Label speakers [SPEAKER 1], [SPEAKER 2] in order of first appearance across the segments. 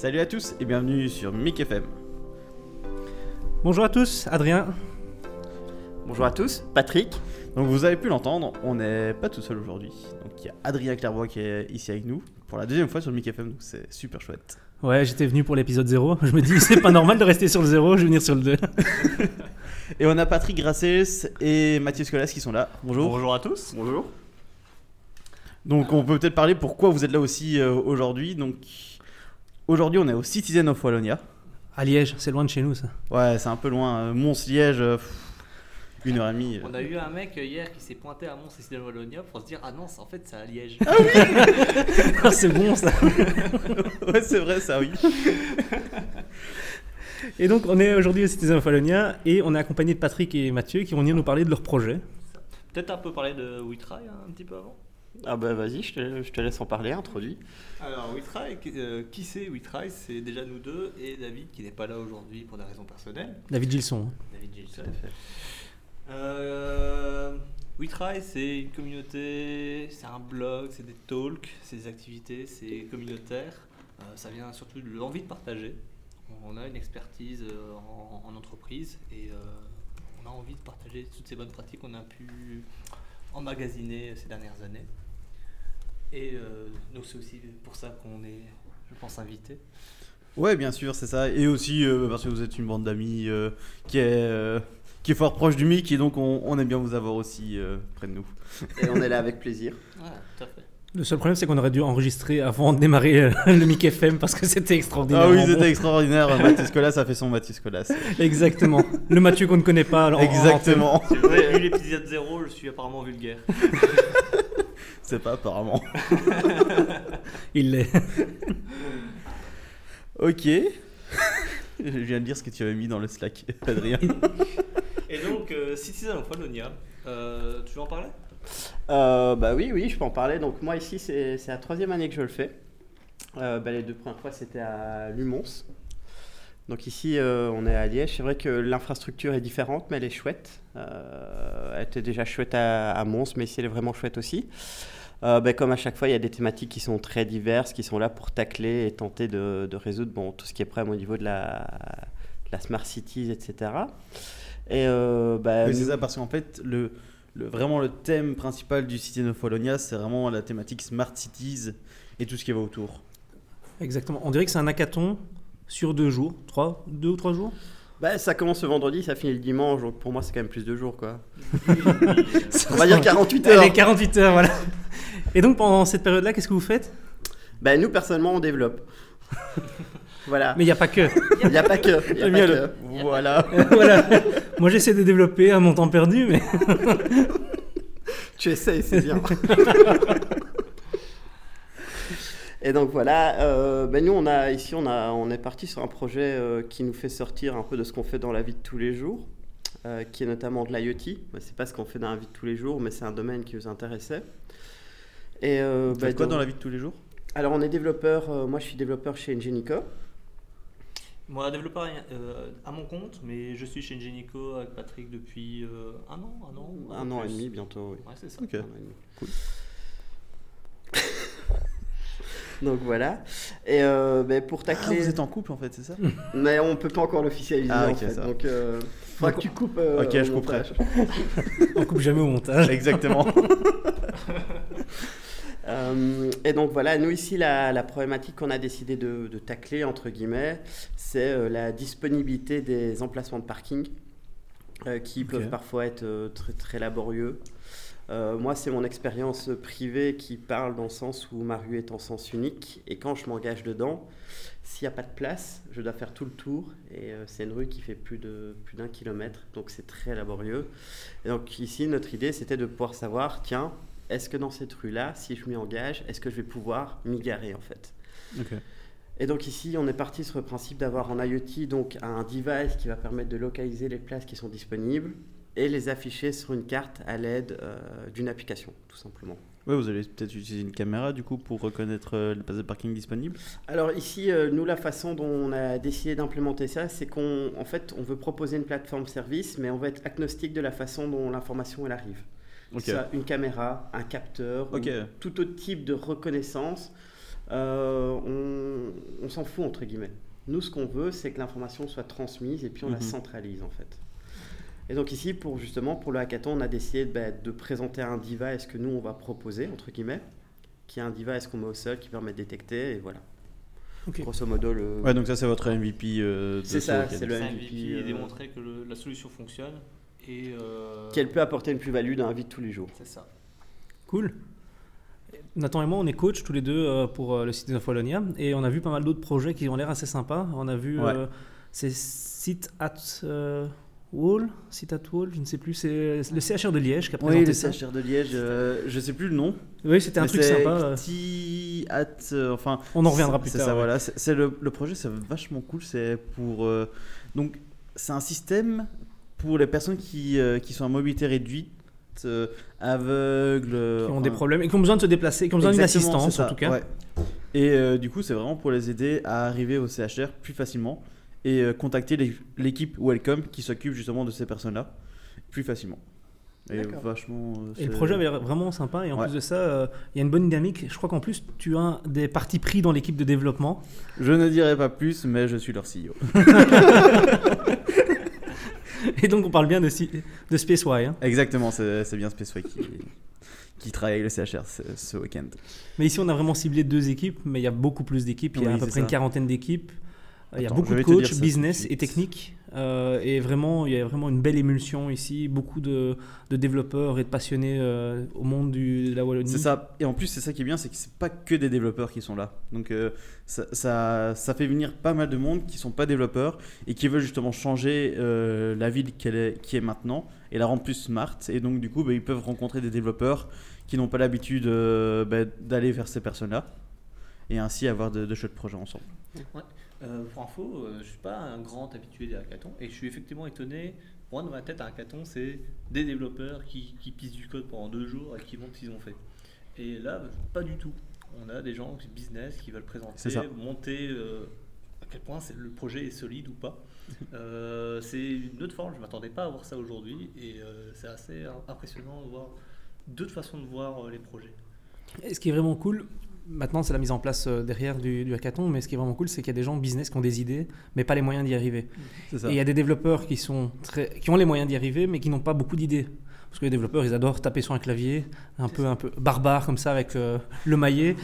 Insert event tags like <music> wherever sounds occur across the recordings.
[SPEAKER 1] Salut à tous et bienvenue sur Mic FM.
[SPEAKER 2] Bonjour à tous, Adrien.
[SPEAKER 3] Bonjour à tous, Patrick.
[SPEAKER 1] Donc vous avez pu l'entendre, on n'est pas tout seul aujourd'hui. Donc il y a Adrien Clairvoix qui est ici avec nous pour la deuxième fois sur le Mic FM, donc c'est super chouette.
[SPEAKER 2] Ouais, j'étais venu pour l'épisode 0. Je me dis, c'est pas normal de rester sur le 0, je vais venir sur le 2.
[SPEAKER 1] Et on a Patrick Grasses et Mathieu Scolas qui sont là. Bonjour.
[SPEAKER 4] Bonjour à tous.
[SPEAKER 3] Bonjour.
[SPEAKER 1] Donc on peut peut-être parler pourquoi vous êtes là aussi euh, aujourd'hui. Donc aujourd'hui on est au Citizen of Wallonia.
[SPEAKER 2] À Liège, c'est loin de chez nous ça.
[SPEAKER 1] Ouais, c'est un peu loin. euh, Mons-Liège, euh, une heure et demie. euh.
[SPEAKER 4] On a eu un mec hier qui s'est pointé à Mons et Cité Wallonia pour se dire Ah non, c'est- en fait, c'est à Liège.
[SPEAKER 2] Ah, <laughs> c'est bon ça. <laughs>
[SPEAKER 1] ouais, c'est vrai ça, oui.
[SPEAKER 2] Et donc, on est aujourd'hui au Citizen of Wallonia et on est accompagné de Patrick et Mathieu qui vont venir nous parler de leur projet.
[SPEAKER 4] Peut-être un peu parler de WeTry hein, un petit peu avant.
[SPEAKER 3] Ah bah vas-y, je te, je te laisse en parler, introduit.
[SPEAKER 4] Alors, WeTry, qui- euh, qui c'est WeTry C'est déjà nous deux et David qui n'est pas là aujourd'hui pour des raisons personnelles.
[SPEAKER 2] David Gilson. hein.
[SPEAKER 4] David Gilson. Euh, WeTry, c'est une communauté, c'est un blog, c'est des talks, c'est des activités, c'est communautaire. Euh, ça vient surtout de l'envie de partager. On a une expertise en, en entreprise et euh, on a envie de partager toutes ces bonnes pratiques qu'on a pu emmagasiner ces dernières années. Et euh, donc c'est aussi pour ça qu'on est, je pense, invité.
[SPEAKER 1] Ouais, bien sûr, c'est ça. Et aussi euh, parce que vous êtes une bande d'amis euh, qui, est, euh, qui est fort proche du mic et donc on, on aime bien vous avoir aussi euh, près de nous.
[SPEAKER 3] Et on est là avec plaisir. <laughs>
[SPEAKER 4] Voilà, tout à fait.
[SPEAKER 2] Le seul problème, c'est qu'on aurait dû enregistrer avant de démarrer <laughs> le Mic FM parce que c'était extraordinaire.
[SPEAKER 1] Ah oui, c'était extraordinaire. Mathieu Scolas, ça fait son Mathieu Scolas. <laughs>
[SPEAKER 2] Exactement. Le Mathieu qu'on ne connaît pas. alors, en-
[SPEAKER 1] Exactement.
[SPEAKER 4] Si vous avez vu l'épisode 0, je suis apparemment vulgaire.
[SPEAKER 1] C'est pas apparemment. <laughs>
[SPEAKER 2] Il l'est. <laughs>
[SPEAKER 1] Ok. Je viens de dire ce que tu avais mis dans le Slack, <laughs> Adrien.
[SPEAKER 4] Et donc, euh, Citizen of Wallonia, euh, tu veux en parler?
[SPEAKER 3] Euh, bah oui, oui, je peux en parler. Donc moi ici, c'est la troisième année que je le fais. Euh, bah, les deux premières fois, c'était à Lumons. Donc ici, euh, on est à Liège. C'est vrai que l'infrastructure est différente, mais elle est chouette. Euh, elle était déjà chouette à, à Mons, mais ici, elle est vraiment chouette aussi. Euh, bah, comme à chaque fois, il y a des thématiques qui sont très diverses, qui sont là pour tacler et tenter de, de résoudre bon, tout ce qui est problème au niveau de la, de la Smart Cities, etc. Et euh,
[SPEAKER 1] Oui, c'est
[SPEAKER 3] nous-
[SPEAKER 1] ça, parce qu'en fait, le, le- vraiment le thème principal du Citizen of Wallonia, c'est vraiment la thématique Smart Cities et tout ce qui va autour.
[SPEAKER 2] Exactement. On dirait que c'est un hackathon sur deux jours. Trois Deux ou trois jours?
[SPEAKER 3] Bah, ça commence le vendredi, ça finit le dimanche, donc pour moi c'est quand même plus de jours quoi. <laughs> On va dire 48 heures.
[SPEAKER 2] Allez, 48 heures, voilà. Et donc, pendant cette période-là, qu'est-ce que vous faites?
[SPEAKER 3] Bah, nous personnellement on développe. voilà.
[SPEAKER 2] Mais il n'y a pas que.
[SPEAKER 3] Il n'y a pas que. y a pas que.
[SPEAKER 1] le- Voilà. <laughs>
[SPEAKER 2] voilà. Moi, j'essaie de développer à mon temps perdu, mais.
[SPEAKER 3] Tu essayes, c'est bien. <laughs> Et donc voilà, euh, ben nous on a ici on a on est parti sur un projet euh, qui nous fait sortir un peu de ce qu'on fait dans la vie de tous les jours, euh, qui est notamment de l'IoT. Ben, c'est pas ce qu'on fait dans la vie de tous les jours, mais c'est un domaine qui nous intéressait. Et euh, ben,
[SPEAKER 1] quoi
[SPEAKER 3] donc-
[SPEAKER 1] dans la vie de tous les jours?
[SPEAKER 3] Alors on est développeur, euh, moi je suis développeur chez Ingenico.
[SPEAKER 4] Moi, développeur euh, à mon compte, mais je suis chez Ingenico avec Patrick depuis euh, un an, un an ou
[SPEAKER 3] Un an et demi bientôt, oui.
[SPEAKER 4] Ouais, c'est ça.
[SPEAKER 1] Ok.
[SPEAKER 3] Un an et demi.
[SPEAKER 1] Cool. <laughs>
[SPEAKER 3] Donc voilà. Et euh, ben, pour
[SPEAKER 1] Ah,
[SPEAKER 3] tacler.
[SPEAKER 1] vous êtes en couple en fait, c'est ça <laughs>
[SPEAKER 3] Mais on peut pas encore l'officialiser
[SPEAKER 1] Ah,
[SPEAKER 3] en
[SPEAKER 1] ok,
[SPEAKER 3] fait.
[SPEAKER 1] ça.
[SPEAKER 3] Donc euh, faudra que tu coupes. euh,
[SPEAKER 1] Ok, je couperai. <laughs>
[SPEAKER 2] On coupe jamais au montage.
[SPEAKER 1] Exactement. <laughs>
[SPEAKER 3] Euh, et donc voilà, nous ici, la, la problématique qu'on a décidé de, de tacler, entre guillemets, c'est euh, la disponibilité des emplacements de parking euh, qui peuvent parfois être euh, très, très laborieux. Euh, moi, c'est mon expérience privée qui parle dans le sens où ma rue est en sens unique. Et quand je m'engage dedans, s'il n'y a pas de place, je dois faire tout le tour. Et euh, c'est une rue qui fait plus d'un kilomètre, donc c'est très laborieux. Et donc ici, notre idée, c'était de pouvoir savoir, tiens, est-ce que dans cette rue-là, si je m'y engage, est-ce que je vais pouvoir m'y garer en fait? Et donc ici, on est parti sur le principe d'avoir en IoT donc un device qui va permettre de localiser les places qui sont disponibles et les afficher sur une carte à l'aide euh, d'une application, tout simplement.
[SPEAKER 1] Ouais, vous allez peut-être utiliser une caméra du coup pour reconnaître euh, les places de parking disponibles.
[SPEAKER 3] Alors ici, euh, nous, la façon dont on a décidé d'implémenter ça, c'est qu'on en fait, on veut proposer une plateforme service, mais on va être agnostique de la façon dont l'information elle arrive.
[SPEAKER 1] Ok.
[SPEAKER 3] Ça, une caméra, un capteur, ou tout autre type de reconnaissance. Euh, on, on s'en fout entre guillemets. Nous, ce qu'on veut, c'est que l'information soit transmise et puis on la
[SPEAKER 1] Mhm.
[SPEAKER 3] centralise en fait. Et donc ici, pour justement pour le hackathon, on a décidé bah, de présenter un device que nous on va proposer entre guillemets, qui est un device qu'on met au sol qui permet de détecter et voilà.
[SPEAKER 2] Ok.
[SPEAKER 3] Grosso modo le.
[SPEAKER 1] Ouais, donc ça c'est votre MVP. euh, de
[SPEAKER 3] C'est
[SPEAKER 1] ce
[SPEAKER 3] ça, c'est le
[SPEAKER 4] C'est
[SPEAKER 3] MVP, euh,
[SPEAKER 4] démontrer que le- la solution fonctionne. Et euh,
[SPEAKER 3] Qu'elle peut apporter une plus-value dans la vie de tous les jours.
[SPEAKER 4] C'est ça.
[SPEAKER 2] Cool. Nathan et moi, on est coach tous les deux euh, pour euh, le site d'Infolonia et on a vu pas mal d'autres projets qui ont l'air assez sympas. On a vu
[SPEAKER 1] Ouais.
[SPEAKER 2] euh, c'est Site at euh, Wall, Site at Wall, je ne sais plus, c'est le CHR de Liège qui a présenté
[SPEAKER 1] Oui, le
[SPEAKER 2] ça.
[SPEAKER 1] CHR de Liège, euh, je sais plus le nom.
[SPEAKER 2] Oui, c'était un truc sympa. euh,
[SPEAKER 1] Petit at, euh, enfin.
[SPEAKER 2] On en reviendra plus tard.
[SPEAKER 1] ça,
[SPEAKER 2] ouais.
[SPEAKER 1] voilà. C'est le, le projet, c'est vachement cool. C'est pour euh, donc c'est un système pour les personnes qui, euh, qui sont à mobilité réduite, euh, aveugles, euh,
[SPEAKER 2] Qui ont
[SPEAKER 1] enfin,
[SPEAKER 2] des problèmes et qui ont besoin de se déplacer, qui ont besoin d'une assistance en tout cas.
[SPEAKER 1] ouais. Et euh, du coup, c'est vraiment pour les aider à arriver au CHR plus facilement et euh, contacter l'équipe Welcome qui s'occupe justement de ces personnes-là plus facilement. Et vachement. euh,
[SPEAKER 2] Et le projet avait l'air vraiment sympa et en
[SPEAKER 1] Ouais.
[SPEAKER 2] plus de ça, euh, il y a une bonne dynamique. Je crois qu'en plus, tu as des partis pris dans l'équipe de développement.
[SPEAKER 1] Je ne dirai pas plus, mais je suis leur CEO. <laughs>
[SPEAKER 2] Et donc, on parle bien de, de SpaceY. hein.
[SPEAKER 1] Exactement, c'est bien Spaceway qui, qui travaille avec le CHR ce, ce week-end.
[SPEAKER 2] Mais ici, on a vraiment ciblé deux équipes, mais il y a beaucoup plus d'équipes. Il y a
[SPEAKER 1] Oui,
[SPEAKER 2] à peu près une quarantaine d'équipes. Il y a beaucoup de coachs, business et techniques. Euh, et vraiment, il y a vraiment une belle émulsion ici. Beaucoup de, de développeurs et de passionnés euh, au monde du, de la Wallonie.
[SPEAKER 1] C'est ça. Et en plus, c'est ça qui est bien, c'est que c'est pas que des développeurs qui sont là. Donc, euh, ça, ça, ça fait venir pas mal de monde qui sont pas développeurs et qui veulent justement changer euh, la ville est, qui est maintenant et la rendre plus smart. Et donc, du coup, bah, ils peuvent rencontrer des développeurs qui n'ont pas l'habitude euh, bah, d'aller vers ces personnes-là et ainsi avoir de, de chouettes projets ensemble.
[SPEAKER 4] Euh, pour info, euh, je suis pas un grand habitué des hackathons et je suis effectivement étonné. Moi, dans ma tête, un hackathon, c'est des développeurs qui, qui pissent du code pendant deux jours et qui montrent ce qu'ils ont fait. Et là, pas du tout. On a des gens du business qui veulent présenter, monter euh, à quel point c'est- le projet est solide ou pas. <laughs> Euh, c'est une autre forme, je ne m'attendais pas à voir ça aujourd'hui et euh, c'est assez impressionnant de voir d'autres façons de voir euh, les projets.
[SPEAKER 2] Et ce qui est vraiment cool, maintenant c'est la mise en place euh, derrière du, du hackathon, mais ce qui est vraiment cool, c'est qu'il y a des gens business qui ont des idées, mais pas les moyens d'y arriver. Et il y a des développeurs qui, sont très, qui ont les moyens d'y arriver, mais qui n'ont pas beaucoup d'idées. Parce que les développeurs, ils adorent taper sur un clavier, un peu, un peu barbare comme ça, avec euh, le maillet.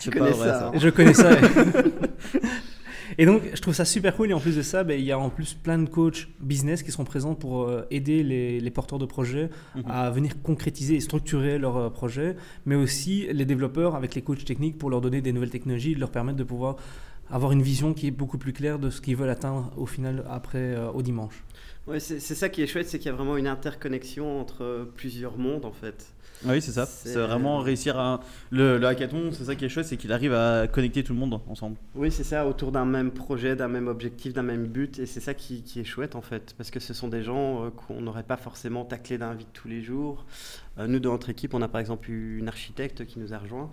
[SPEAKER 3] Tu
[SPEAKER 1] pas
[SPEAKER 3] connais
[SPEAKER 1] vrai,
[SPEAKER 3] ça, hein.
[SPEAKER 2] Je connais ça. <laughs> Et donc, je trouve ça super cool. Et en plus de ça, ben, il y a en plus plein de coachs business qui seront présents pour euh, aider les, les porteurs de projets
[SPEAKER 1] Mhm.
[SPEAKER 2] à venir concrétiser et structurer leurs euh, projets, mais aussi les développeurs avec les coachs techniques pour leur donner des nouvelles technologies, leur permettre de pouvoir avoir une vision qui est beaucoup plus claire de ce qu'ils veulent atteindre au final après euh, au dimanche.
[SPEAKER 3] Ouais, c'est ça qui est chouette, c'est qu'il y a vraiment une interconnexion entre plusieurs mondes en fait.
[SPEAKER 1] Ah Oui, c'est ça.
[SPEAKER 3] C'est-
[SPEAKER 1] vraiment réussir à. Le, le hackathon, c'est ça qui est chouette, c'est qu'il arrive à connecter tout le monde ensemble.
[SPEAKER 3] Oui, c'est ça, autour d'un même projet, d'un même objectif, d'un même but, et c'est ça qui, qui est chouette en fait, parce que ce sont des gens euh, qu'on n'aurait pas forcément taclé d'un vie de tous les jours. Euh, nous, dans notre équipe, on a par exemple eu une architecte qui nous a rejoint.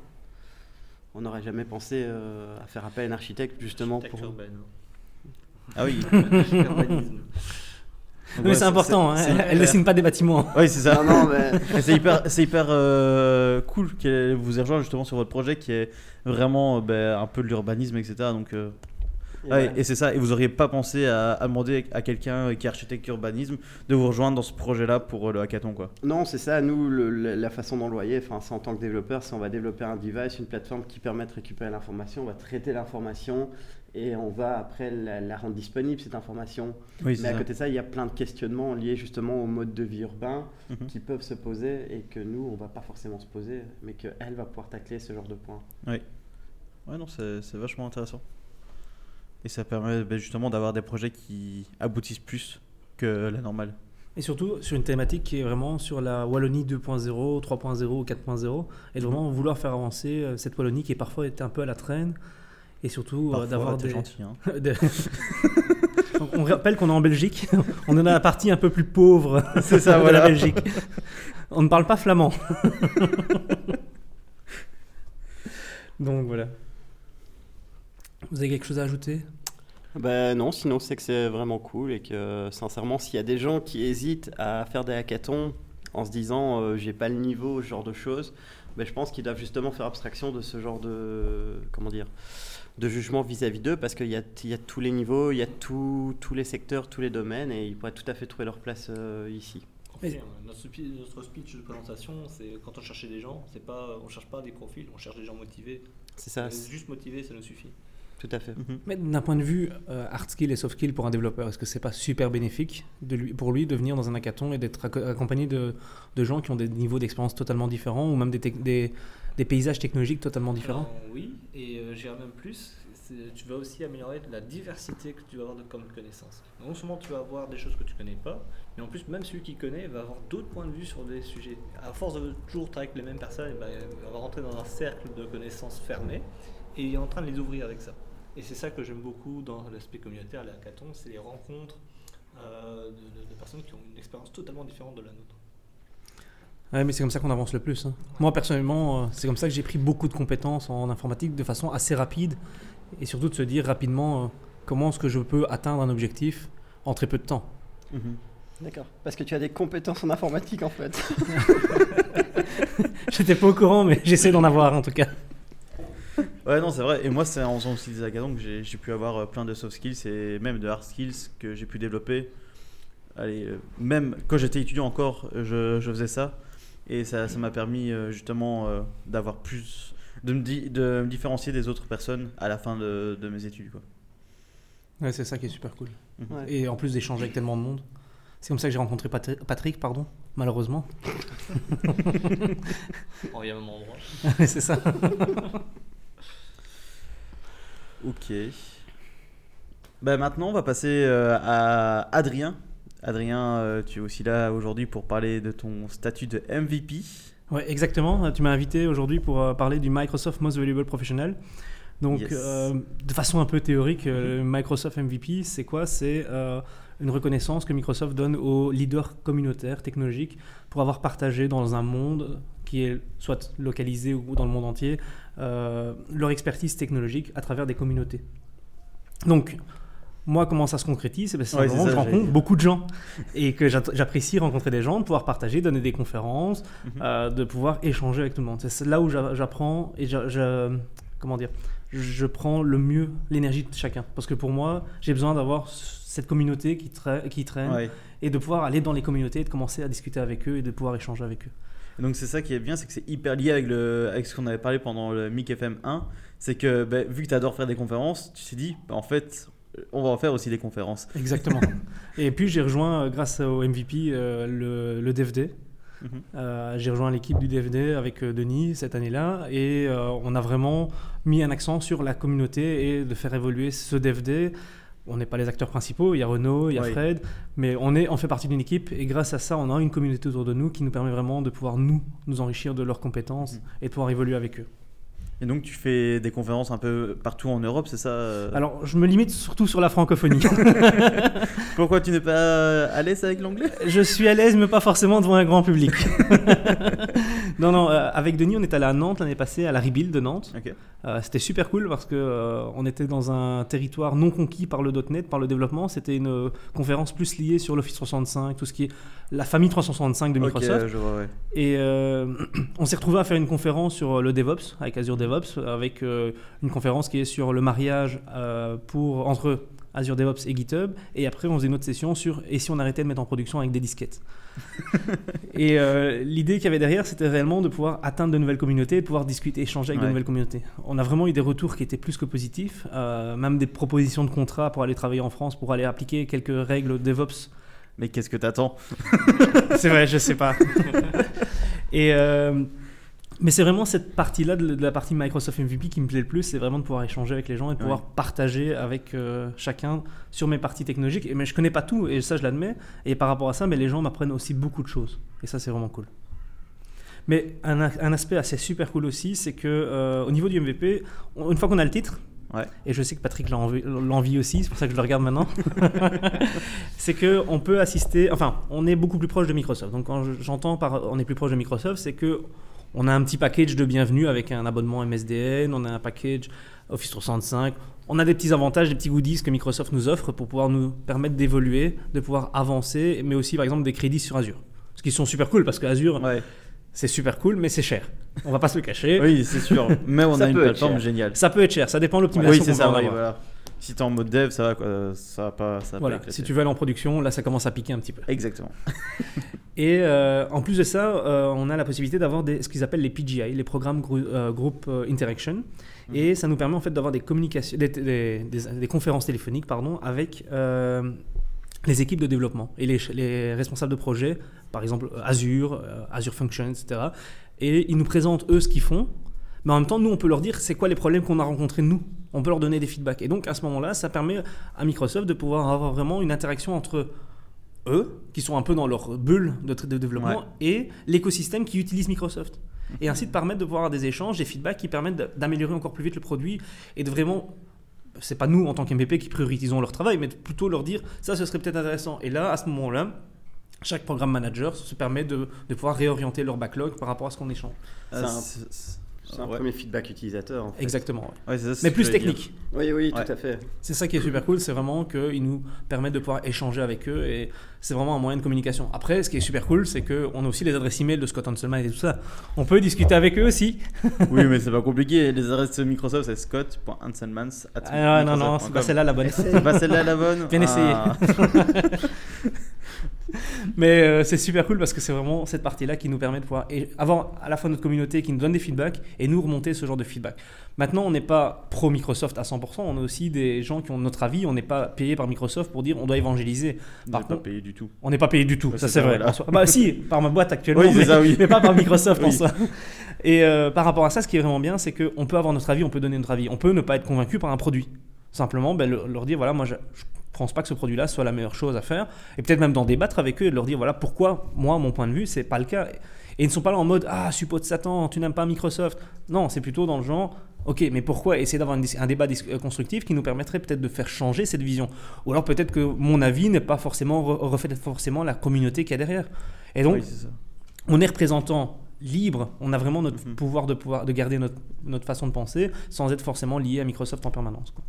[SPEAKER 3] On n'aurait jamais pensé euh, à faire appel à un architecte justement pour.
[SPEAKER 4] Architecture urbaine.
[SPEAKER 1] Ah oui. <laughs>
[SPEAKER 2] Mais c'est important, hein, elle, elle dessine pas des bâtiments. <laughs>
[SPEAKER 1] Oui, c'est ça.
[SPEAKER 3] Non, non, mais
[SPEAKER 1] Et <laughs> c'est hyper, c'est hyper euh, cool qu'elle vous ait rejoint justement sur votre projet qui est vraiment euh, ben, un peu de l'urbanisme, etc. Donc, euh,
[SPEAKER 3] Et
[SPEAKER 1] ouais,
[SPEAKER 3] voilà.
[SPEAKER 1] et c'est ça. Et vous auriez pas pensé à, à demander à quelqu'un qui est architecte urbanisme de vous rejoindre dans ce projet-là pour euh, le hackathon, quoi.
[SPEAKER 3] Non, c'est ça. Nous, le- la façon le voyait, enfin, c'est en tant que développeur, c'est on va développer un device, une plateforme qui permet de récupérer l'information, on va traiter l'information et on va après la, la rendre disponible cette information.
[SPEAKER 1] Oui,
[SPEAKER 3] Mais à côté de ça, il y a plein de questionnements liés justement au mode de vie urbain
[SPEAKER 1] Mhm.
[SPEAKER 3] qui peuvent se poser et que nous, on va pas forcément se poser, mais qu'elle va pouvoir tacler ce genre de points.
[SPEAKER 1] Ouais, non, c'est vachement intéressant. Et ça permet ben, justement d'avoir des projets qui aboutissent plus que la normale.
[SPEAKER 2] Et surtout sur une thématique qui est vraiment sur la Wallonie 2.0, 3.0, 4.0, et de vraiment vouloir faire avancer euh, cette Wallonie qui est parfois été un peu à la traîne, et surtout euh, d'avoir des...
[SPEAKER 1] gentil, hein. <laughs>
[SPEAKER 2] on rappelle qu'on est en Belgique, <laughs> on est dans la partie un peu plus pauvre <laughs>
[SPEAKER 1] C'est ça,
[SPEAKER 2] de
[SPEAKER 1] voilà.
[SPEAKER 2] la Belgique. On ne parle pas flamand. Donc voilà. Vous avez quelque chose à ajouter?
[SPEAKER 3] Ben non, sinon c'est que c'est vraiment cool et que sincèrement, s'il y a des gens qui hésitent à faire des hackathons, en se disant euh, j'ai pas le niveau, ce genre de choses. Mais je pense qu'ils doivent justement faire abstraction de ce genre de comment dire de jugement vis-à-vis d'eux parce qu'il y, il y a, tous les niveaux, il y a tous les secteurs, tous les domaines et ils pourraient tout à fait trouver leur place euh, ici.
[SPEAKER 4] Enfin, notre, notre, speech de présentation, c'est quand on cherchait des gens, c'est pas, on cherche pas des profils, on cherche des gens motivés.
[SPEAKER 3] C'est ça.
[SPEAKER 4] Juste motivés, ça nous suffit.
[SPEAKER 3] Tout à fait.
[SPEAKER 2] Mhm. Mais d'un point de vue euh, hard skill et soft skill pour un développeur, est-ce que c'est pas super bénéfique de lui, pour lui de venir dans un hackathon et d'être accompagné de, de, gens qui ont des niveaux d'expérience totalement différents ou même des, des, des, paysages technologiques totalement différents?
[SPEAKER 4] Oui, et euh, j'irai même plus. Tu vas aussi améliorer la diversité que tu vas avoir de, comme connaissances. Non seulement tu vas avoir des choses que tu connais pas, mais en plus, même celui qui connaît va avoir d'autres points de vue sur des sujets. À force de toujours travailler avec les mêmes personnes, il va rentrer dans un cercle de connaissances fermé et il est en train de les ouvrir avec ça. Et c'est ça que j'aime beaucoup dans l'aspect communautaire, les hackathons, c'est les rencontres euh, de, personnes qui ont une expérience totalement différente de la nôtre.
[SPEAKER 2] Ouais, mais c'est comme ça qu'on avance le plus. Hein. Moi, personnellement, euh, c'est comme ça que j'ai pris beaucoup de compétences en informatique de façon assez rapide et surtout de se dire rapidement euh, comment est-ce que je peux atteindre un objectif en très peu de temps.
[SPEAKER 3] Mhm. D'accord. Parce que tu as des compétences en informatique en fait. <laughs>
[SPEAKER 2] J'étais pas au courant, mais j'essaie d'en avoir en tout cas.
[SPEAKER 1] Ouais, non, c'est vrai. Et moi, c'est en faisant aussi des hackathons que j'ai pu avoir euh, plein de soft skills et même de hard skills que j'ai pu développer. Allez, euh, même quand j'étais étudiant encore, je, je, faisais ça. Et ça m'a permis euh, justement d'avoir plus. De me, de me, différencier des autres personnes à la fin de, de mes études. Quoi.
[SPEAKER 2] Ouais, c'est ça qui est super cool. Mhm. Et en plus d'échanger avec tellement de monde. C'est comme ça que j'ai rencontré Patrick, pardon, malheureusement. <laughs>
[SPEAKER 4] oh, il y a un endroit. <laughs>
[SPEAKER 2] c'est ça. <laughs>
[SPEAKER 1] Ok. Bah maintenant, on va passer euh, à Adrien. Adrien, euh, tu es aussi là aujourd'hui pour parler de ton statut de MVP.
[SPEAKER 2] Ouais, exactement. Tu m'as invité aujourd'hui pour euh, parler du Microsoft Most Valuable Professional. Donc, de façon un peu théorique, le Microsoft MVP, c'est quoi? C'est une reconnaissance que Microsoft donne aux leaders communautaires technologiques pour avoir partagé dans un monde qui est soit localisé ou dans le monde entier euh, leur expertise technologique à travers des communautés. Donc, moi, comment ça se concrétise? C'est parce que je rencontre beaucoup de gens et que j'apprécie rencontrer des gens, de pouvoir partager, donner des conférences, mhm. euh, de pouvoir échanger avec tout le monde. C'est là où j'apprends et je, comment dire, je prends le mieux l'énergie de chacun. Parce que pour moi, j'ai besoin d'avoir cette communauté qui, qui traîne et de pouvoir aller dans les communautés et de commencer à discuter avec eux et de pouvoir échanger avec eux
[SPEAKER 1] donc c'est ça qui est bien, c'est que c'est hyper lié avec, le, avec ce qu'on avait parlé pendant le MIC FM 1. C'est que bah, vu que tu adores faire des conférences, tu t'es dit, bah, en fait, on va en faire aussi des conférences.
[SPEAKER 2] Exactement. <laughs> et puis j'ai rejoint, euh, grâce au MVP, euh, le, le, DFD. Mhm. Euh, j'ai rejoint l'équipe du DFD avec Denis cette année-là et on a vraiment mis un accent sur la communauté et de faire évoluer ce DFD on n'est pas les acteurs principaux, il y a Renault, il y a Fred, mais on, est, on fait partie d'une équipe et grâce à ça, on a une communauté autour de nous qui nous permet vraiment de pouvoir nous, nous enrichir de leurs compétences mm. et de pouvoir évoluer avec eux.
[SPEAKER 1] Et donc tu fais des conférences un peu partout en Europe, c'est ça euh?
[SPEAKER 2] Alors je me limite surtout sur la francophonie. <laughs>
[SPEAKER 1] Pourquoi tu n'es pas à l'aise avec l'anglais?
[SPEAKER 2] Je suis à l'aise mais pas forcément devant un grand public. <laughs> non, non, euh, avec Denis on est allé à Nantes l'année passée, à la Rebuild de Nantes. Euh, c'était super cool parce que on était dans un territoire non conquis par le .NET, par le développement. C'était une conférence plus liée sur l'Office 365, tout ce qui est la famille 365 de Microsoft. Et <clears throat> on s'est retrouvé à faire une conférence sur le DevOps avec Azure DevOps avec euh, une conférence qui est sur le mariage euh, pour, entre Azure DevOps et GitHub. Et après, on faisait une autre session sur et si on arrêtait de mettre en production avec des disquettes. <laughs> et euh, l'idée qu'il y avait derrière, c'était réellement de pouvoir atteindre de nouvelles communautés, de pouvoir discuter, échanger avec de nouvelles communautés. On a vraiment eu des retours qui étaient plus que positifs, même des propositions de contrats pour aller travailler en France, pour aller appliquer quelques règles DevOps.
[SPEAKER 1] Mais qu'est-ce que t'attends? <laughs>
[SPEAKER 2] C'est vrai, je sais pas. <laughs> et mais c'est vraiment cette partie-là de, la partie Microsoft MVP qui me plaît le plus, c'est vraiment de pouvoir échanger avec les gens et de pouvoir partager avec euh, chacun sur mes parties technologiques. Et, mais je connais pas tout, et ça je l'admets. Et par rapport à ça, mais les gens m'apprennent aussi beaucoup de choses. Et ça c'est vraiment cool. Mais un, un, aspect assez super cool aussi, c'est que euh, au niveau du MVP, une fois qu'on a le titre, et je sais que Patrick l'envie aussi, c'est pour ça que je le regarde maintenant. <laughs> c'est que on peut assister, enfin, on est beaucoup plus proche de Microsoft. Donc quand j'entends par on est plus proche de Microsoft, c'est que on a un petit package de bienvenue avec un abonnement MSDN, on a un package Office 365, on a des petits avantages, des petits goodies que Microsoft nous offre pour pouvoir nous permettre d'évoluer, de pouvoir avancer, mais aussi par exemple des crédits sur Azure. Ce qui sont super cool parce que Azure,
[SPEAKER 1] Ouais.
[SPEAKER 2] c'est super cool, mais c'est cher. On va pas se le cacher.
[SPEAKER 1] Oui, c'est sûr. Mais on
[SPEAKER 3] Ça
[SPEAKER 1] a une plateforme géniale.
[SPEAKER 2] Ça peut être cher, ça dépend de
[SPEAKER 1] Oui,
[SPEAKER 2] l'optimisation
[SPEAKER 1] c'est ça.
[SPEAKER 2] va
[SPEAKER 1] oui,
[SPEAKER 2] avoir.
[SPEAKER 1] voilà. Si t'es en mode dev, ça va quoi. Ça va pas. Ça va
[SPEAKER 2] Voilà,
[SPEAKER 1] pas
[SPEAKER 2] si tu veux aller en production, là ça commence à piquer un petit peu.
[SPEAKER 1] Exactement. <laughs>
[SPEAKER 2] Et euh, en plus de ça, euh, on a la possibilité d'avoir ce qu'ils appellent les PGI, les programmes grou- euh, Group Interaction. Et ça nous permet en fait d'avoir des communications, des, des- des- des conférences téléphoniques pardon, avec les équipes de développement et les, les responsables de projet, par exemple Azure, Azure Functions, etc. Et ils nous présentent eux ce qu'ils font. Mais en même temps, nous, on peut leur dire c'est quoi les problèmes qu'on a rencontrés nous? On peut leur donner des feedbacks. Et donc, à ce moment-là, ça permet à Microsoft de pouvoir avoir vraiment une interaction entre eux, qui sont un peu dans leur bulle de, de développement,
[SPEAKER 1] Ouais.
[SPEAKER 2] et l'écosystème qui utilise Microsoft. Et ainsi de permettre de pouvoir avoir des échanges, des feedbacks qui permettent d'améliorer encore plus vite le produit et de vraiment. C'est pas nous en tant qu'MVP qui priorisons leur travail, mais plutôt leur dire ça, ce serait peut-être intéressant. Et là, à ce moment-là, chaque programme manager se permet de, de pouvoir réorienter leur backlog par rapport à ce qu'on échange.
[SPEAKER 3] C'est un-
[SPEAKER 1] c'est-
[SPEAKER 3] un
[SPEAKER 1] ouais.
[SPEAKER 3] premier feedback utilisateur. En fait.
[SPEAKER 2] Exactement. ouais.
[SPEAKER 1] Ouais, c'est ça, c'est
[SPEAKER 2] Mais plus
[SPEAKER 1] dire.
[SPEAKER 2] technique.
[SPEAKER 3] Oui, oui, tout à fait.
[SPEAKER 2] C'est ça qui est super cool, c'est vraiment qu'ils nous permettent de pouvoir échanger avec eux et c'est vraiment un moyen de communication. Après, ce qui est super cool, c'est qu'on a aussi les adresses email de Scott Hanselman et tout ça. On peut discuter avec eux aussi. <laughs>
[SPEAKER 1] Oui, mais c'est pas compliqué. Les adresses de Microsoft, c'est scott.hanselmans.
[SPEAKER 2] Ah, non, non, c'est pas celle-là la bonne.
[SPEAKER 1] C'est pas celle-là la bonne <laughs>
[SPEAKER 2] Bien essayé. <laughs> <laughs> Mais euh, c'est super cool parce que c'est vraiment cette partie-là qui nous permet de pouvoir et- avoir à la fois notre communauté qui nous donne des feedbacks et nous remonter ce genre de feedback. Maintenant, on n'est pas pro Microsoft à 100%, on a aussi des gens qui ont notre avis, on n'est pas payé par Microsoft pour dire on doit évangéliser.
[SPEAKER 1] On n'est pas payé du tout.
[SPEAKER 2] On n'est pas payé du tout, ça
[SPEAKER 1] c'est
[SPEAKER 2] vrai.
[SPEAKER 1] voilà.
[SPEAKER 2] Bah si, <laughs> par ma boîte actuellement,
[SPEAKER 1] Oui,
[SPEAKER 2] mais,
[SPEAKER 1] ça, oui.
[SPEAKER 2] mais pas par Microsoft en soi. Et euh, par rapport à ça, ce qui est vraiment bien, c'est qu'on peut avoir notre avis, on peut donner notre avis. On peut ne pas être convaincu par un produit. Simplement, ben, le- leur dire, voilà, moi je pense pas que ce produit-là soit la meilleure chose à faire. Et peut-être même d'en débattre avec eux et de leur dire, voilà, pourquoi, moi, mon point de vue, c'est pas le cas. Et ils ne sont pas là en mode, ah, suppôt de Satan, tu n'aimes pas Microsoft. Non, c'est plutôt dans le genre, ok, mais pourquoi essayer d'avoir un débat euh, constructif qui nous permettrait peut-être de faire changer cette vision? Ou alors peut-être que mon avis n'est pas forcément, re- reflète forcément la communauté qu'il y a derrière. Et donc,
[SPEAKER 1] Oui,
[SPEAKER 2] on est représentant libre, on a vraiment notre
[SPEAKER 1] Mhm.
[SPEAKER 2] pouvoir de pouvoir de garder notre, notre façon de penser sans être forcément lié à Microsoft en permanence. quoi.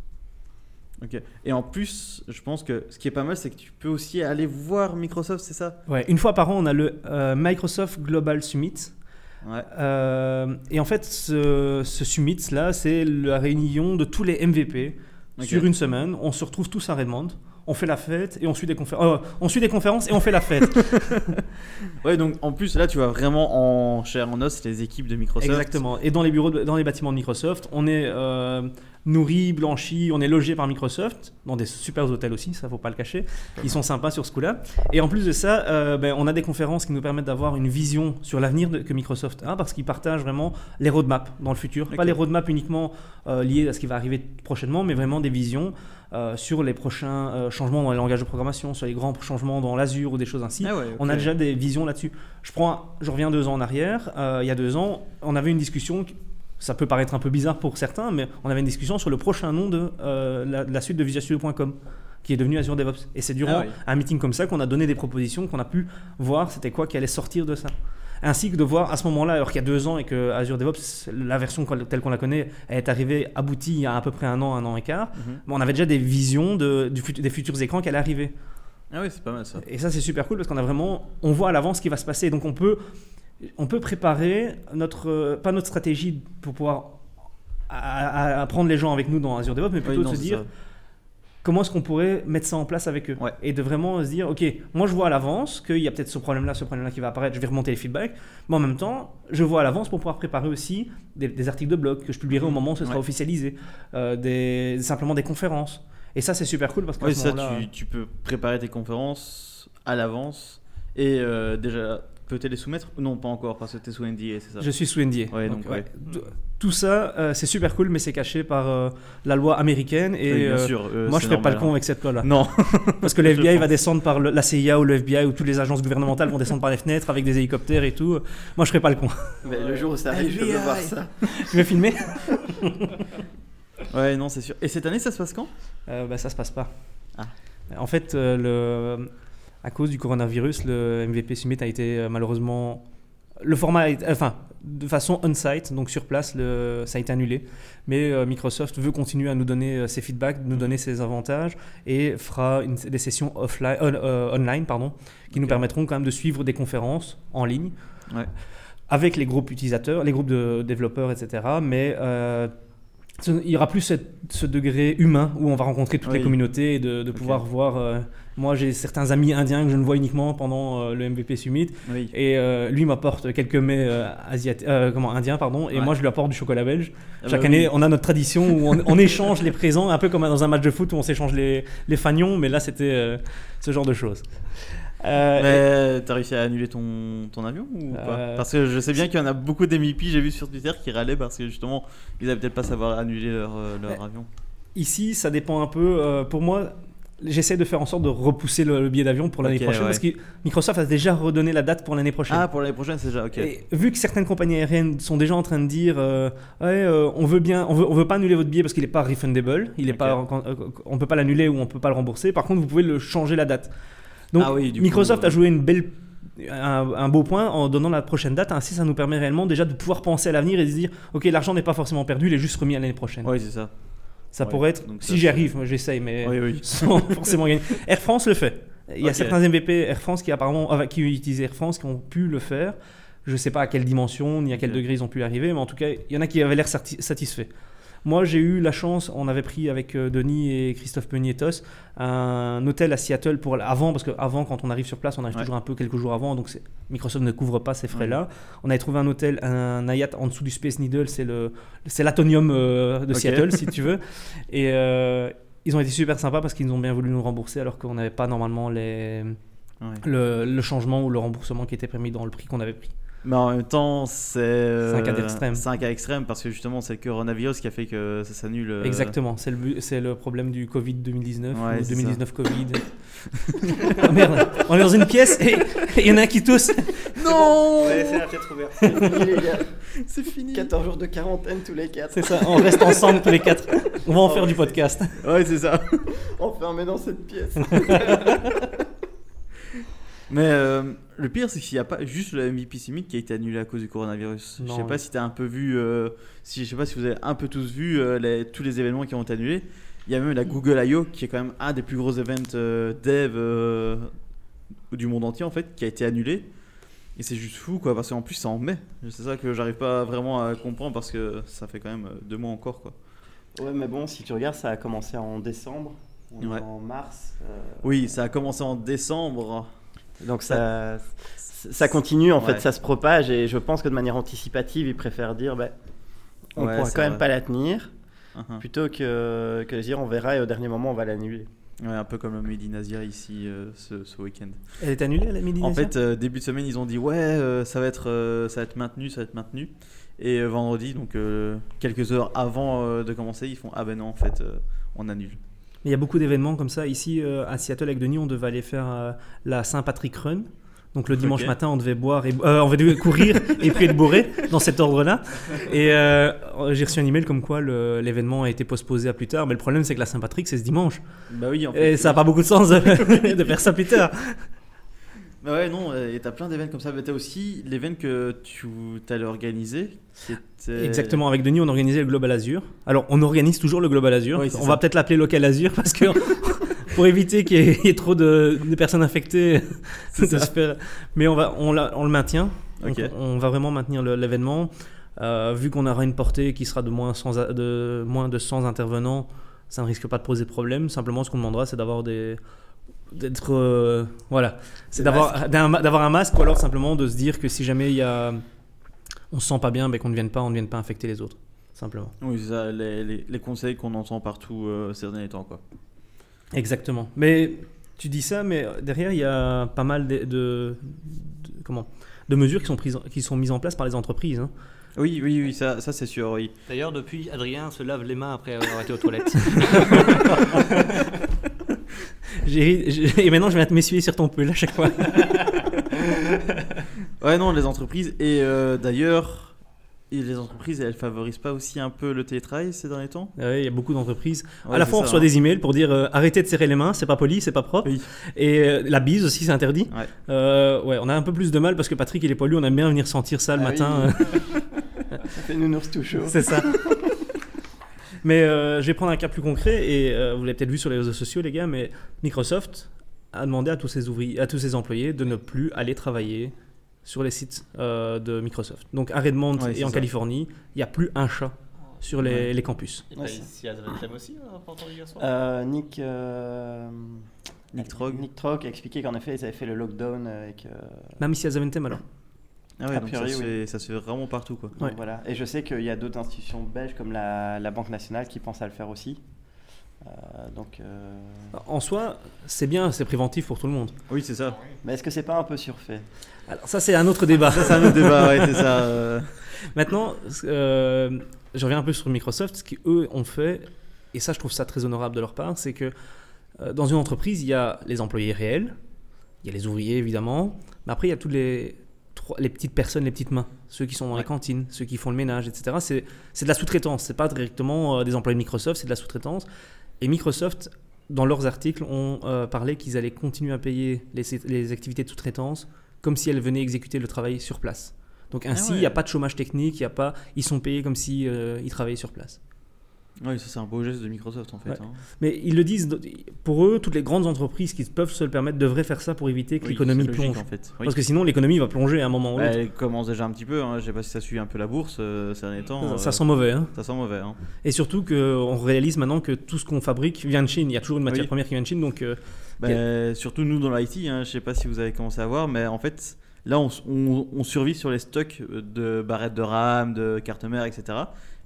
[SPEAKER 1] Et en plus, je pense que ce qui est pas mal, c'est que tu peux aussi aller voir Microsoft, c'est ça?
[SPEAKER 2] Ouais, une fois par an, on a le euh, Microsoft Global Summit.
[SPEAKER 1] Ouais.
[SPEAKER 2] Euh, et en fait, ce, ce summit là, c'est la réunion de tous les MVP sur une semaine. On se retrouve tous à Redmond. On fait la fête et on suit des conférences. on suit des conférences et on fait la fête. <laughs>
[SPEAKER 1] Ouais, donc en plus, là, tu vas vraiment en chair en os les équipes de Microsoft.
[SPEAKER 2] Exactement. Et dans les bureaux, de- dans les bâtiments de Microsoft, on est euh, nourri, blanchi, on est logé par Microsoft, dans des super hôtels aussi, ça faut pas le cacher. Ils sont sympas sur ce coup-là. Et en plus de ça, euh, ben, on a des conférences qui nous permettent d'avoir une vision sur l'avenir que Microsoft a, parce qu'ils partagent vraiment les roadmaps dans le futur. Pas les roadmaps uniquement euh, liés à ce qui va arriver prochainement, mais vraiment des visions euh, sur les prochains euh, changements dans les langages de programmation, sur les grands changements dans l'Azure ou des choses ainsi.
[SPEAKER 1] Ah ouais,
[SPEAKER 2] On a déjà des visions là-dessus. Je prends, je reviens deux ans en arrière. euh, il y a deux ans, on avait une discussion. Ça peut paraître un peu bizarre pour certains, mais on avait une discussion sur le prochain nom de euh, la, suite de VisualStudio.com, qui est devenu Azure DevOps. Et c'est durant
[SPEAKER 1] Ah oui.
[SPEAKER 2] un meeting comme ça qu'on a donné des propositions, qu'on a pu voir c'était quoi qui allait sortir de ça. Ainsi que de voir à ce moment-là, alors qu'il y a deux ans et que Azure DevOps, la version telle qu'on la connaît, elle est arrivée aboutie il y a à peu près un an, un an et quart. Mais on avait déjà des visions de, du des futurs écrans qui allaient arriver.
[SPEAKER 1] Ah oui, c'est pas mal ça.
[SPEAKER 2] Et ça, c'est super cool parce qu'on a vraiment, on voit à l'avance ce qui va se passer. Donc on peut, on peut préparer notre, euh, pas notre stratégie pour pouvoir à, à- à prendre les gens avec nous dans Azure DevOps, mais
[SPEAKER 1] Oui,
[SPEAKER 2] plutôt
[SPEAKER 1] non,
[SPEAKER 2] de se dire
[SPEAKER 1] ça.
[SPEAKER 2] comment est-ce qu'on pourrait mettre ça en place avec eux
[SPEAKER 1] Ouais.
[SPEAKER 2] et de vraiment se dire ok moi je vois à l'avance qu'il y a peut-être ce problème là ce problème là qui va apparaître je vais remonter les feedbacks mais en même temps je vois à l'avance pour pouvoir préparer aussi des, des articles de blog que je publierai au moment où ce sera
[SPEAKER 1] Ouais.
[SPEAKER 2] officialisé euh, des, simplement des conférences et ça c'est super cool parce que
[SPEAKER 1] Oui, ça, tu, tu peux préparer tes conférences à l'avance et euh, déjà peut-être les soumettre Non, pas encore, parce que t'es sous NDA, c'est ça?
[SPEAKER 2] Je suis sous NDA.
[SPEAKER 1] Ouais, donc, ouais.
[SPEAKER 2] Tout- Tout ça, euh, c'est super cool, mais c'est caché par euh, la loi américaine. Et
[SPEAKER 1] Oui, bien
[SPEAKER 2] euh,
[SPEAKER 1] sûr. euh,
[SPEAKER 2] moi, je ferai pas le con avec cette loi-là.
[SPEAKER 1] hein. Non, <laughs>
[SPEAKER 2] Parce que le <laughs>
[SPEAKER 1] Je
[SPEAKER 2] FBI va descendre par le- la CIA ou le FBI ou toutes les agences gouvernementales vont descendre par les fenêtres avec des hélicoptères et tout. Moi, je ferai pas le con. <laughs>
[SPEAKER 3] Mais le jour où ça arrive, je veux
[SPEAKER 1] FBI.
[SPEAKER 3] voir ça.
[SPEAKER 2] tu veux filmer?
[SPEAKER 1] Ouais, non, c'est sûr. Et cette année, ça se passe quand?
[SPEAKER 2] Euh, bah, Ça se passe pas.
[SPEAKER 1] Ah.
[SPEAKER 2] En fait, euh, le, à cause du coronavirus, le MVP Summit a été euh, malheureusement le format, est- enfin, de façon on-site, donc sur place, le, ça a été annulé. Mais euh, Microsoft veut continuer à nous donner euh, ses feedbacks, nous donner ses avantages et fera une- des sessions offline, on- euh, online pardon, qui nous permettront quand même de suivre des conférences en ligne
[SPEAKER 1] Ouais.
[SPEAKER 2] avec les groupes utilisateurs, les groupes de développeurs, etc. Mais euh, il n'y aura plus cette- ce degré humain où on va rencontrer toutes les communautés et de, de pouvoir voir. euh, moi, j'ai certains amis indiens que je ne vois uniquement pendant euh, le MVP Summit.
[SPEAKER 1] Oui.
[SPEAKER 2] Et euh, lui m'apporte quelques mets comment, indiens, pardon, et
[SPEAKER 1] Ouais.
[SPEAKER 2] moi je lui apporte du chocolat belge.
[SPEAKER 1] Ah
[SPEAKER 2] Chaque
[SPEAKER 1] bah
[SPEAKER 2] année,
[SPEAKER 1] oui.
[SPEAKER 2] on a notre tradition où on, on échange les présents, un peu comme dans un match de foot où on s'échange les, les fagnons, mais là c'était ce genre de choses. Euh,
[SPEAKER 1] Mais t'as réussi à annuler ton, ton avion ou pas
[SPEAKER 2] Euh,
[SPEAKER 1] Parce que je sais bien qu'il y en a beaucoup d'MVP, j'ai vu sur Twitter, qui râlaient parce que justement, ils avaient peut-être pas savoir annuler leur, euh, leur avion.
[SPEAKER 2] Ici, ça dépend un peu. euh, pour moi, j'essaie de faire en sorte de repousser le, le billet d'avion pour l'année prochaine
[SPEAKER 1] ouais.
[SPEAKER 2] parce que Microsoft a déjà redonné la date pour l'année prochaine.
[SPEAKER 1] Ah, pour l'année prochaine, c'est déjà ok.
[SPEAKER 2] Et vu que certaines compagnies aériennes sont déjà en train de dire euh, ouais, euh, on veut bien, on veut, on veut pas annuler votre billet parce qu'il n'est pas refundable, il est pas, on peut pas l'annuler ou on peut pas le rembourser. Par contre, vous pouvez le changer la date. Donc
[SPEAKER 1] Ah oui,
[SPEAKER 2] Microsoft
[SPEAKER 1] coup,
[SPEAKER 2] a joué une belle, un, un beau point en donnant la prochaine date. Ainsi, ça nous permet réellement déjà de pouvoir penser à l'avenir et de se dire ok, l'argent n'est pas forcément perdu, il est juste remis à l'année prochaine.
[SPEAKER 1] Oui, c'est ça.
[SPEAKER 2] Ça
[SPEAKER 1] Ouais.
[SPEAKER 2] pourrait être,
[SPEAKER 1] Donc
[SPEAKER 2] si j'y arrive, j'essaye, mais
[SPEAKER 1] Oui, oui. <laughs>
[SPEAKER 2] sans forcément gagner. Air France le fait. Il y a certains MVP Air France qui apparemment avec- qui utilisent Air France qui ont pu le faire. Je ne sais pas à quelle dimension ni à quel degré ils ont pu y arriver, mais en tout cas, il y en a qui avaient l'air sati- satisfaits. Moi, j'ai eu la chance, on avait pris avec euh, Denis et Christophe Penietos un hôtel à Seattle pour avant, parce qu'avant, quand on arrive sur place, on arrive
[SPEAKER 1] Ouais.
[SPEAKER 2] toujours un peu quelques jours avant, donc Microsoft ne couvre pas ces frais-là. On avait trouvé un hôtel, un Hayat en dessous du Space Needle, c'est le, c'est l'Atonium euh, de. Seattle, si tu veux. <laughs> Et euh, ils ont été super sympas parce qu'ils ont bien voulu nous rembourser alors qu'on n'avait pas normalement les,
[SPEAKER 1] Ouais.
[SPEAKER 2] le, le changement ou le remboursement qui était permis dans le prix qu'on avait pris.
[SPEAKER 1] Mais en même temps, c'est. euh,
[SPEAKER 2] C'est un cas d'extrême.
[SPEAKER 1] C'est un cas extrême parce que justement, c'est le coronavirus qui a fait que ça s'annule. euh,
[SPEAKER 2] Exactement, c'est le, c'est le problème du Covid 2019
[SPEAKER 1] Ouais,
[SPEAKER 2] ou
[SPEAKER 1] c'est
[SPEAKER 2] 2019 Covid. <laughs> oh merde, on est dans une pièce et il y en a un qui tousse.
[SPEAKER 1] Non <laughs>
[SPEAKER 3] laisser la tête ouverte. C'est fini, les gars.
[SPEAKER 1] C'est fini
[SPEAKER 3] 14 jours de quarantaine tous les 4.
[SPEAKER 2] C'est ça, on reste ensemble tous les quatre. On va en faire du podcast.
[SPEAKER 1] Ouais, c'est ça.
[SPEAKER 3] Enfermé dans cette pièce. <laughs>
[SPEAKER 1] Mais euh, le pire, c'est qu'il n'y a pas juste le MVP Summit qui a été annulé à cause du coronavirus. je sais
[SPEAKER 2] oui.
[SPEAKER 1] pas si tu as un peu vu, euh, si je sais pas si vous avez un peu tous vu euh, les- tous les événements qui ont été annulés. Il y a même la Google I.O. qui est quand même un des plus gros events euh, dev euh, du monde entier en fait, qui a été annulé. Et c'est juste fou quoi, parce qu'en plus c'est en mai. C'est ça que j'arrive pas vraiment à comprendre parce que ça fait quand même deux mois encore quoi.
[SPEAKER 3] Ouais, mais bon, si tu regardes, ça a commencé en décembre. On est
[SPEAKER 1] Ouais.
[SPEAKER 3] en mars. euh,
[SPEAKER 1] Oui, ça a commencé en décembre.
[SPEAKER 3] Donc ça, ça continue, en
[SPEAKER 1] Ouais.
[SPEAKER 3] fait, ça se propage. Et je pense que de manière anticipative, ils préfèrent dire bah, on
[SPEAKER 1] Ouais,
[SPEAKER 3] pourra quand même
[SPEAKER 1] vrai.
[SPEAKER 3] pas la tenir,
[SPEAKER 1] Mhm.
[SPEAKER 3] plutôt que, que de dire on verra et au dernier moment, on va l'annuler.
[SPEAKER 1] Ouais, un peu comme le Made in Asia ici euh, ce, ce week-end.
[SPEAKER 2] Elle est annulée la midi
[SPEAKER 1] En fait, euh, début de semaine, ils ont dit ouais, euh, ça va être, euh, ça va être maintenu, ça va être maintenu. Et euh, vendredi, donc euh, quelques heures avant euh, de commencer, ils font ah ben non, en fait, euh, on annule.
[SPEAKER 2] Il y a beaucoup d'événements comme ça. Ici, euh, à Seattle, avec Denis, on devait aller faire euh, la Saint-Patrick Run. Donc le dimanche matin, on devait boire et euh, on devait <laughs> courir et puis être bourré dans cet ordre-là. Et euh, j'ai reçu un email comme quoi l'événement a été postposé à plus tard. Mais le problème, c'est que la Saint-Patrick, c'est ce dimanche.
[SPEAKER 1] Bah oui, en fait.
[SPEAKER 2] Et ça n'a pas beaucoup de sens de, <laughs> de faire ça plus tard.
[SPEAKER 1] Bah ouais, non, euh, et t'as plein d'événements comme ça. Mais t'as aussi l'événement que tu allais organiser.
[SPEAKER 2] Exactement, avec Denis, on organisait le Global Azure. Alors, on organise toujours le Global Azure.
[SPEAKER 1] Oui,
[SPEAKER 2] on
[SPEAKER 1] ça.
[SPEAKER 2] va peut-être l'appeler Local Azure parce que <laughs> pour éviter qu'il y, ait- il y ait trop de, de personnes infectées. <laughs> Mais on, va, on, le maintient. On va vraiment maintenir l'événement. Euh, vu qu'on aura une portée qui sera de moins, 100 a- de moins de 100 intervenants, ça ne risque pas de poser de problème. Simplement, ce qu'on demandera, c'est d'avoir des. D'être. euh, voilà. C'est d'avoir d'avoir un masque ou alors simplement de se dire que si jamais il y a. On se sent pas bien, ben, qu'on ne vienne pas, on ne vienne pas infecter les autres. Simplement.
[SPEAKER 1] Oui, c'est ça, les, les- les conseils qu'on entend partout euh, ces derniers temps, quoi.
[SPEAKER 2] Exactement. Mais tu dis ça, mais derrière, il y a pas mal de, de- de- comment, de mesures qui sont, prises, qui sont mises en place par les entreprises. hein.
[SPEAKER 1] Oui, oui, oui, ça, ça c'est sûr, oui.
[SPEAKER 4] D'ailleurs, depuis, Adrien se lave les mains après avoir été aux toilettes. <laughs> <laughs>
[SPEAKER 2] J'ai- j'ai- et maintenant, je vais m'essuyer sur ton pull à chaque fois. <laughs>
[SPEAKER 1] Ouais, non, les entreprises. Et euh, d'ailleurs, Et les entreprises, elles favorisent pas aussi un peu le télétravail ces derniers temps?
[SPEAKER 2] Ouais, Il y a beaucoup d'entreprises.
[SPEAKER 1] Ouais,
[SPEAKER 2] à la fois, on reçoit
[SPEAKER 1] hein.
[SPEAKER 2] des emails pour dire euh, arrêtez de serrer les mains, c'est pas poli, c'est pas propre.
[SPEAKER 1] Oui.
[SPEAKER 2] Et euh, la bise aussi, c'est interdit.
[SPEAKER 1] Ouais.
[SPEAKER 2] Euh, ouais, on a un peu plus de mal parce que Patrick, il est poilu, on aime bien venir sentir ça le
[SPEAKER 3] Ah
[SPEAKER 2] matin.
[SPEAKER 3] Ça fait nounours tout chaud.
[SPEAKER 2] c'est ça. Mais euh, je vais prendre un cas plus concret et euh, vous l'avez peut-être vu sur les réseaux sociaux, les gars, mais Microsoft a demandé à tous ses ouvriers, à tous ses employés de ne plus aller travailler sur les sites euh, de Microsoft. Donc à Redmond
[SPEAKER 1] Ouais,
[SPEAKER 2] et en
[SPEAKER 1] ça.
[SPEAKER 2] Californie, il n'y a plus un chat sur les,
[SPEAKER 1] Ouais.
[SPEAKER 2] les campus.
[SPEAKER 4] Et
[SPEAKER 3] Ouais,
[SPEAKER 4] ici à Zaventem aussi, hein,
[SPEAKER 3] Euh, Nick, euh,
[SPEAKER 1] Nick Trog.
[SPEAKER 3] Nick Trog a expliqué qu'en effet, ils avaient fait le lockdown avec. euh,
[SPEAKER 2] Même ici à Zaventem alors.
[SPEAKER 1] Ah ouais,
[SPEAKER 3] A
[SPEAKER 1] donc
[SPEAKER 3] priori,
[SPEAKER 1] ça, se
[SPEAKER 3] oui.
[SPEAKER 1] fait, ça se fait vraiment partout quoi.
[SPEAKER 3] donc voilà. Et je sais qu'il y a d'autres institutions belges comme la, la Banque nationale qui pensent à le faire aussi. Euh, donc, euh,
[SPEAKER 2] En soi, c'est bien, c'est préventif pour tout le monde.
[SPEAKER 1] Oui, c'est ça.
[SPEAKER 3] mais est-ce que c'est pas un peu surfait?
[SPEAKER 2] Alors ça, c'est un autre débat.
[SPEAKER 1] Ça, c'est un autre débat, ouais, c'est ça. <laughs> euh.
[SPEAKER 2] Maintenant, euh, je reviens un peu sur Microsoft. Ce qu'eux ont fait, et ça, je trouve ça très honorable de leur part, c'est que euh, dans une entreprise, il y a les employés réels, il y a les ouvriers évidemment, mais après, il y a toutes les, les petites personnes, les petites mains, ceux qui sont dans les cantines, ceux qui font le ménage, etc. C'est c'est de la sous-traitance, c'est pas directement euh, des employés de Microsoft, c'est de la sous-traitance. Et Microsoft, dans leurs articles, ont euh, parlé qu'ils allaient continuer à payer les, les activités de sous-traitance comme si elles venaient exécuter le travail sur place. Donc ainsi, il
[SPEAKER 1] ouais.
[SPEAKER 2] n'y a pas de chômage technique, il y a pas, ils sont payés comme si euh, ils travaillaient sur place.
[SPEAKER 1] Oui, ça c'est un beau geste de Microsoft en fait.
[SPEAKER 2] Ouais.
[SPEAKER 1] hein.
[SPEAKER 2] Mais ils le disent, pour eux, toutes les grandes entreprises qui peuvent se le permettre devraient faire ça pour éviter que
[SPEAKER 1] Oui,
[SPEAKER 2] l'économie plonge.
[SPEAKER 1] en fait. Oui.
[SPEAKER 2] Parce que sinon, l'économie va plonger à un moment ou
[SPEAKER 1] Bah, elle commence déjà un petit peu. Hein. Je sais pas si ça suit un peu la bourse euh, ces derniers temps.
[SPEAKER 2] Ça, ça
[SPEAKER 1] euh,
[SPEAKER 2] sent mauvais. Hein.
[SPEAKER 1] ça sent mauvais. Hein.
[SPEAKER 2] Et surtout qu'on réalise maintenant que tout ce qu'on fabrique vient de Chine. Il y a toujours une matière
[SPEAKER 1] Oui.
[SPEAKER 2] première qui vient de Chine. Donc, euh,
[SPEAKER 1] Bah, Surtout nous dans l'IT, hein, je sais pas si vous avez commencé à voir, mais en fait, là on- on survit sur les stocks de barrettes de RAM, de cartes mères, etc.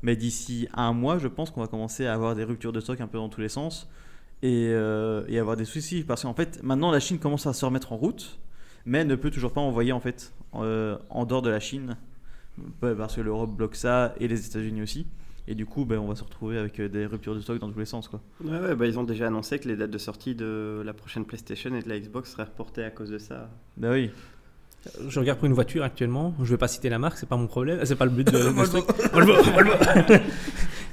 [SPEAKER 1] Mais d'ici un mois, je pense qu'on va commencer à avoir des ruptures de stock un peu dans tous les sens et, euh, et avoir des soucis. Parce qu'en fait, maintenant la Chine commence à se remettre en route, mais ne peut toujours pas envoyer en fait euh, en dehors de la Chine, parce que l'Europe bloque ça et les États-Unis aussi. Et du coup, ben, on va se retrouver avec euh, des ruptures de stock dans tous les sens. Quoi.
[SPEAKER 3] Ouais, ouais, bah, ils ont déjà annoncé que les dates de sortie de la prochaine PlayStation et de la Xbox seraient reportées à cause de ça.
[SPEAKER 1] Bah oui.
[SPEAKER 2] Je regarde pour une voiture actuellement. Je vais pas citer la marque, c'est pas mon problème. C'est pas le but de, de <laughs> ce truc. Volvo, <laughs> Volvo. <laughs>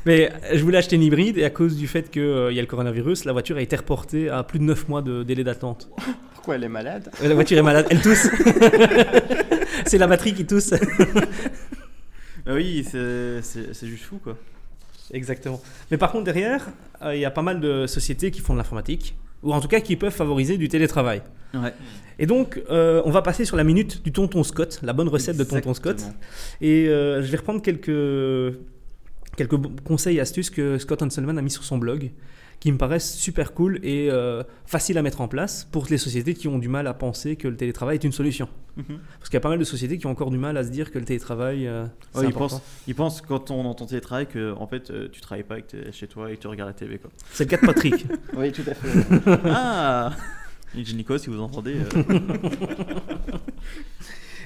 [SPEAKER 2] Mais je voulais acheter une hybride et à cause du fait qu'il y a le coronavirus, la voiture a été reportée à plus de 9 mois de délai d'attente.
[SPEAKER 3] Pourquoi elle est malade?
[SPEAKER 2] Euh, La voiture est malade, elle tousse. c'est la batterie qui tousse.
[SPEAKER 1] Bah oui, c'est juste fou quoi.
[SPEAKER 2] Exactement. Mais par contre, derrière, euh, il y a pas mal de sociétés qui font de l'informatique, ou en tout cas qui peuvent favoriser du télétravail.
[SPEAKER 1] Ouais.
[SPEAKER 2] Et donc, euh, on va passer sur la minute du tonton Scott, la bonne recette de tonton Scott. Et euh, je vais reprendre quelques, quelques conseils et astuces que Scott Hanselman a mis sur son blog, qui me paraissent super cool et euh, faciles à mettre en place pour les sociétés qui ont du mal à penser que le télétravail est une solution.
[SPEAKER 1] Mhm.
[SPEAKER 2] Parce qu'il y a pas mal de sociétés qui ont encore du mal à se dire que le télétravail, euh,
[SPEAKER 1] ils, pensent, ils pensent quand on entend télétravail que en fait euh, tu travailles pas que tu es chez toi et que tu regardes la télé quoi.
[SPEAKER 2] C'est le cas de Patrick. <laughs>
[SPEAKER 3] Oui, tout à fait. <laughs>
[SPEAKER 1] ah Et Nico, si vous entendez. euh, <laughs>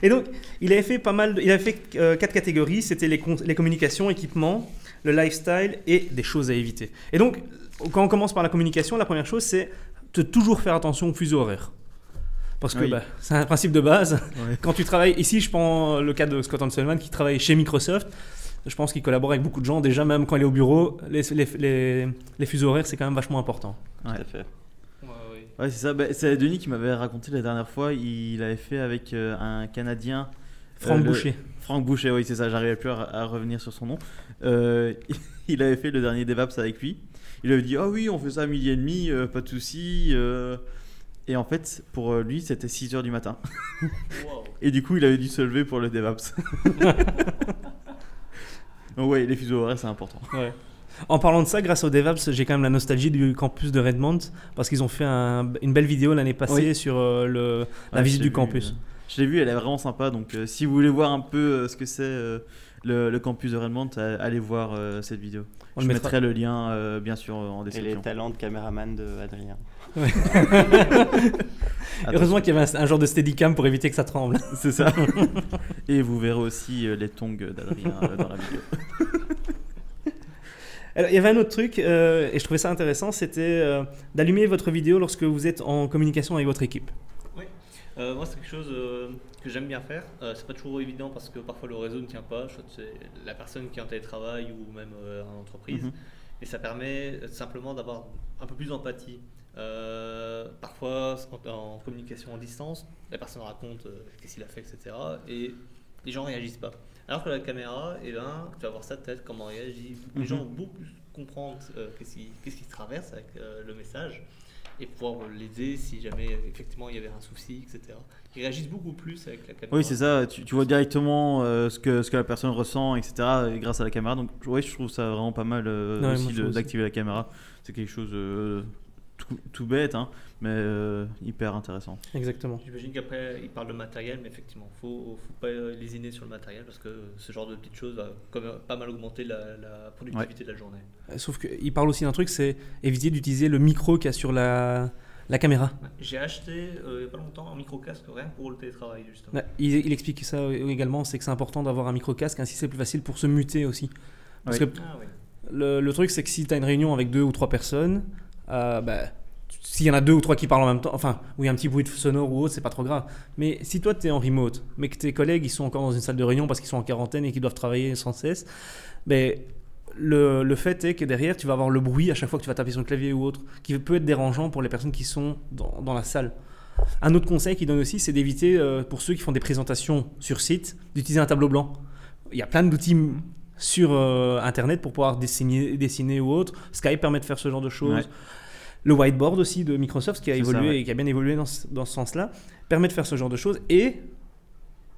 [SPEAKER 2] Et donc, il avait fait pas mal, de- il avait fait euh, quatre catégories. C'était les, les communications, équipements, le lifestyle et des choses à éviter. Et donc, quand on commence par la communication, la première chose, c'est de toujours faire attention au fuseau horaire. Parce que
[SPEAKER 1] Oui.
[SPEAKER 2] bah, c'est un principe de base.
[SPEAKER 1] Ouais.
[SPEAKER 2] Quand tu travailles, ici, je prends le cas de Scott Hanselman qui travaille chez Microsoft. Je pense qu'il collabore avec beaucoup de gens. Déjà, même quand il est au bureau, les, les, les- les fuseaux horaires, c'est quand même vachement important.
[SPEAKER 3] Tout à fait.
[SPEAKER 4] Ouais, ouais.
[SPEAKER 1] Ouais, c'est ça. Bah, c'est Denis qui m'avait raconté la dernière fois. Il avait fait avec euh, un Canadien.
[SPEAKER 2] Franck
[SPEAKER 1] euh, le-
[SPEAKER 2] Boucher.
[SPEAKER 1] Franck Boucher, oui, c'est ça. J'arrivais plus à, à revenir sur son nom. Euh, <laughs> il avait fait le dernier DevApps avec lui. Il avait dit Ah oui, on fait ça à midi et demi, euh, pas de souci. euh. Et en fait, pour euh, lui, c'était 6 heures du matin.
[SPEAKER 4] Wow. <laughs>
[SPEAKER 1] Et du coup, il avait dû se lever pour le DevApps. <laughs> Donc, ouais, les fuseaux horaires, c'est important.
[SPEAKER 2] Ouais. En parlant de ça, grâce au DevApps, j'ai quand même la nostalgie du campus de Redmond parce qu'ils ont fait un- une belle vidéo l'année passée
[SPEAKER 1] Oui.
[SPEAKER 2] sur euh, le, la
[SPEAKER 1] Ouais,
[SPEAKER 2] visite du
[SPEAKER 1] vu,
[SPEAKER 2] campus.
[SPEAKER 1] euh, Je l'ai vu, elle est vraiment sympa. Donc, euh, si vous voulez voir un peu euh, ce que c'est euh, le, le campus de Redmond, euh, allez voir euh, cette vidéo.
[SPEAKER 2] On
[SPEAKER 1] je
[SPEAKER 2] mettra.
[SPEAKER 1] mettrai le lien, euh, bien sûr, en
[SPEAKER 3] Et les
[SPEAKER 1] description.
[SPEAKER 3] talents de caméraman de Adrien. <laughs>
[SPEAKER 2] Heureusement qu'il y avait un, un genre de steadicam pour éviter que ça tremble. <laughs>
[SPEAKER 1] C'est ça. Et vous verrez aussi euh, les tongs d'Adrien euh, dans la vidéo. <laughs>
[SPEAKER 2] Alors, il y avait un autre truc, euh, et je trouvais ça intéressant, c'était euh, d'allumer votre vidéo lorsque vous êtes en communication avec votre équipe.
[SPEAKER 4] Euh, moi, c'est quelque chose euh, que j'aime bien faire. Euh, c'est pas toujours évident parce que parfois le réseau ne tient pas. C'est la personne qui est en télétravail ou même euh, en entreprise.
[SPEAKER 1] Mhm.
[SPEAKER 4] Et ça permet simplement d'avoir un peu plus d'empathie. Parfois, en, communication en distance, la personne raconte qu'est-ce qu'il a fait, etc. Et les gens réagissent pas. Alors que la caméra, eh ben, tu vas voir sa tête, comment elle réagit. Les
[SPEAKER 1] Mhm.
[SPEAKER 4] gens vont beaucoup plus comprendre qu'est-ce qui, qu'est-ce qui se traverse avec le message et pouvoir l'aider si jamais effectivement il y avait un souci, etc. Ils réagissent beaucoup plus avec la caméra.
[SPEAKER 1] Oui, c'est ça. Tu, tu vois directement euh, ce, que, ce que la personne ressent, etc. et grâce à la caméra. Donc, oui, je trouve ça vraiment pas mal euh, aussi. d'activer la caméra. C'est quelque chose euh, tout, tout bête, hein, mais euh, hyper intéressant.
[SPEAKER 2] Exactement.
[SPEAKER 4] J'imagine qu'après, ils parlent de matériel, mais effectivement, il faut, faut pas lésiner sur le matériel parce que ce genre de petites choses va quand même pas mal augmenter la, la productivité de la journée.
[SPEAKER 2] Euh, Sauf qu'il parle aussi d'un truc, c'est éviter d'utiliser le micro qu'il y a sur la, la caméra.
[SPEAKER 4] J'ai acheté euh, il n'y a pas longtemps un micro-casque rien pour le télétravail, justement.
[SPEAKER 2] Il, il explique ça également, c'est que c'est important d'avoir un micro-casque, ainsi c'est plus facile pour se muter aussi. Parce
[SPEAKER 1] Oui.
[SPEAKER 2] que
[SPEAKER 4] Ah oui.
[SPEAKER 2] le, le truc, c'est que si tu as une réunion avec deux ou trois personnes, euh, bah, s'il y en a deux ou trois qui parlent en même temps, enfin, où il y a un petit bruit sonore ou autre, c'est pas trop grave. Mais si toi, tu es en remote, mais que tes collègues, ils sont encore dans une salle de réunion parce qu'ils sont en quarantaine et qu'ils doivent travailler sans cesse, ben, le, le fait est que derrière, tu vas avoir le bruit à chaque fois que tu vas taper sur le clavier ou autre, qui peut être dérangeant pour les personnes qui sont dans, dans la salle. Un autre conseil qu'il donne aussi, c'est d'éviter, euh, pour ceux qui font des présentations sur site, d'utiliser un tableau blanc. Il y a plein d'outils sur euh, Internet pour pouvoir dessiner, dessiner ou autre. Skype permet de faire ce genre de choses. Le whiteboard aussi de Microsoft, qui a évolué
[SPEAKER 1] ça, ouais.
[SPEAKER 2] et qui a bien évolué dans ce, dans ce sens-là, permet de faire ce genre de choses et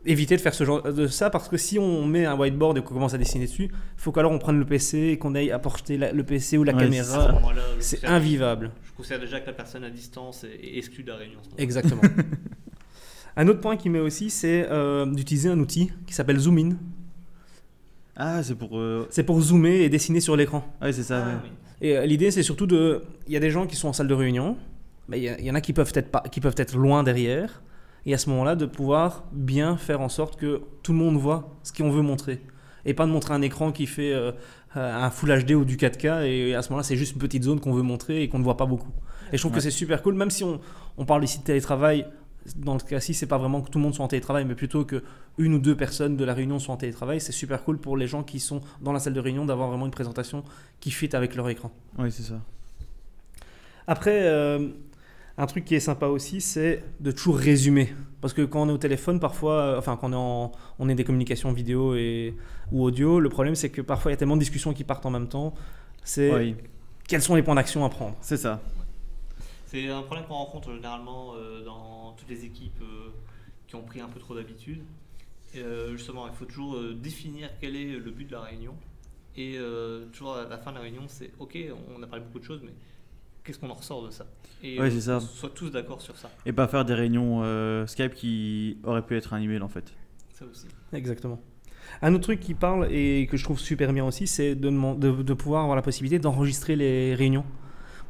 [SPEAKER 2] éviter de faire ce genre de ça parce que si on met un whiteboard et qu'on commence à dessiner dessus, il faut qu'alors on prenne le PC et qu'on aille apporter la- le PC ou la
[SPEAKER 1] Ouais,
[SPEAKER 2] caméra. C'est invivable.
[SPEAKER 4] Je considère déjà que la personne à distance est, exclue de la réunion.
[SPEAKER 2] Exactement. <laughs> un autre point qu'il met aussi, c'est euh, d'utiliser un outil qui s'appelle Zoom In.
[SPEAKER 1] Ah, c'est pour. euh,
[SPEAKER 2] C'est pour zoomer et dessiner sur l'écran.
[SPEAKER 1] Ouais, c'est ça.
[SPEAKER 4] Ah
[SPEAKER 1] ouais.
[SPEAKER 4] oui.
[SPEAKER 2] Et euh, l'idée, c'est surtout de. Il y a des gens qui sont en salle de réunion, mais il y, en a qui peuvent, être pas, qui peuvent être loin derrière. Et à ce moment-là, de pouvoir bien faire en sorte que tout le monde voit ce qu'on veut montrer. Et pas de montrer un écran qui fait euh, euh, un Full HD ou du 4K. Et à ce moment-là, c'est juste une petite zone qu'on veut montrer et qu'on ne voit pas beaucoup. Et je trouve
[SPEAKER 1] Ouais.
[SPEAKER 2] que c'est super cool, même si on, on parle ici de télétravail. Dans le cas-ci, c'est pas vraiment que tout le monde soit en télétravail, mais plutôt que une ou deux personnes de la réunion soient en télétravail. C'est super cool pour les gens qui sont dans la salle de réunion d'avoir vraiment une présentation qui fit avec leur écran.
[SPEAKER 1] Oui, c'est ça.
[SPEAKER 2] Après, euh, un truc qui est sympa aussi, c'est de toujours résumer. Parce que quand on est au téléphone, parfois, euh, enfin, quand on est, en, on est des communications vidéo et, ou audio, le problème c'est que parfois il y a tellement de discussions qui partent en même temps. C'est
[SPEAKER 1] Oui,
[SPEAKER 2] quels sont les points d'action à prendre
[SPEAKER 1] c'est ça.
[SPEAKER 4] C'est un problème qu'on rencontre généralement euh, dans toutes les équipes euh, qui ont pris un peu trop d'habitude. Euh, justement, il faut toujours euh, définir quel est le but de la réunion. Et euh, toujours à la fin de la réunion, c'est OK, on a parlé beaucoup de choses, mais qu'est-ce qu'on en ressort de ça? Et
[SPEAKER 1] Ouais,
[SPEAKER 4] euh,
[SPEAKER 1] ça.
[SPEAKER 4] qu'on soit tous d'accord sur ça.
[SPEAKER 1] Et pas faire des réunions euh, Skype qui auraient pu être un email en fait.
[SPEAKER 4] Ça aussi.
[SPEAKER 2] Exactement. Un autre truc qui parle et que je trouve super bien aussi, c'est de, deman- de, de pouvoir avoir la possibilité d'enregistrer les réunions.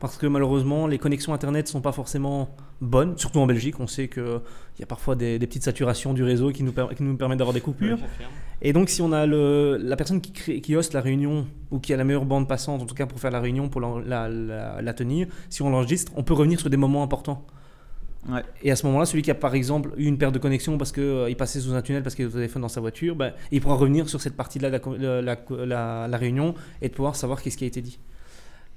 [SPEAKER 2] Parce que malheureusement, les connexions Internet sont pas forcément bonnes, surtout en Belgique. On sait qu'il y a parfois des, des petites saturations du réseau qui nous, per- qui nous permettent d'avoir des coupures. Et donc, si on a le, la personne qui, crée, qui hoste la réunion ou qui a la meilleure bande passante, en tout cas pour faire la réunion, pour la, la- la tenir, si on l'enregistre, on peut revenir sur des moments importants.
[SPEAKER 1] Ouais.
[SPEAKER 2] Et à ce moment-là, celui qui a par exemple eu une perte de connexion parce qu'il passait sous un tunnel parce qu'il est au téléphone dans sa voiture, ben, il pourra revenir sur cette partie-là de la- la réunion et de pouvoir savoir qu'est-ce qui a été dit.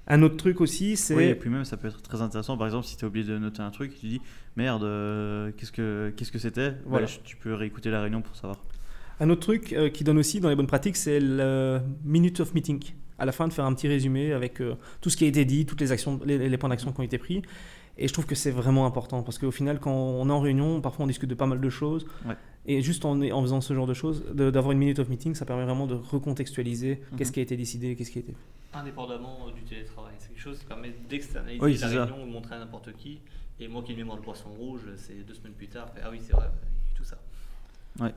[SPEAKER 2] Un autre truc aussi, c'est.
[SPEAKER 1] Oui, et puis même ça peut être très intéressant. Par exemple, si tu as oublié de noter un truc, tu dis merde, euh, qu'est-ce que qu'est-ce que c'était?
[SPEAKER 2] Voilà.
[SPEAKER 1] Bah, tu peux réécouter la réunion pour savoir.
[SPEAKER 2] Un autre truc euh, qui donne aussi dans les bonnes pratiques, c'est le minute of meeting. À la fin, de faire un petit résumé avec euh, tout ce qui a été dit, toutes les, actions, les, les points d'action qui ont été pris. Et je trouve que c'est vraiment important parce qu'au final, quand on est en réunion, parfois on discute de pas mal de choses.
[SPEAKER 1] Ouais.
[SPEAKER 2] Et juste en, en faisant ce genre de choses, d'avoir une minute of meeting, ça permet vraiment de recontextualiser
[SPEAKER 1] Mhm.
[SPEAKER 2] qu'est-ce qui a été décidé, qu'est-ce qui a été.
[SPEAKER 4] Indépendamment euh, du télétravail. C'est quelque chose qui permet d'externaliser
[SPEAKER 1] Oui,
[SPEAKER 4] la réunion ou de montrer à n'importe qui. Et moi qui ai mémoire de poisson rouge, c'est deux semaines plus tard, ah oui, c'est vrai, tout ça.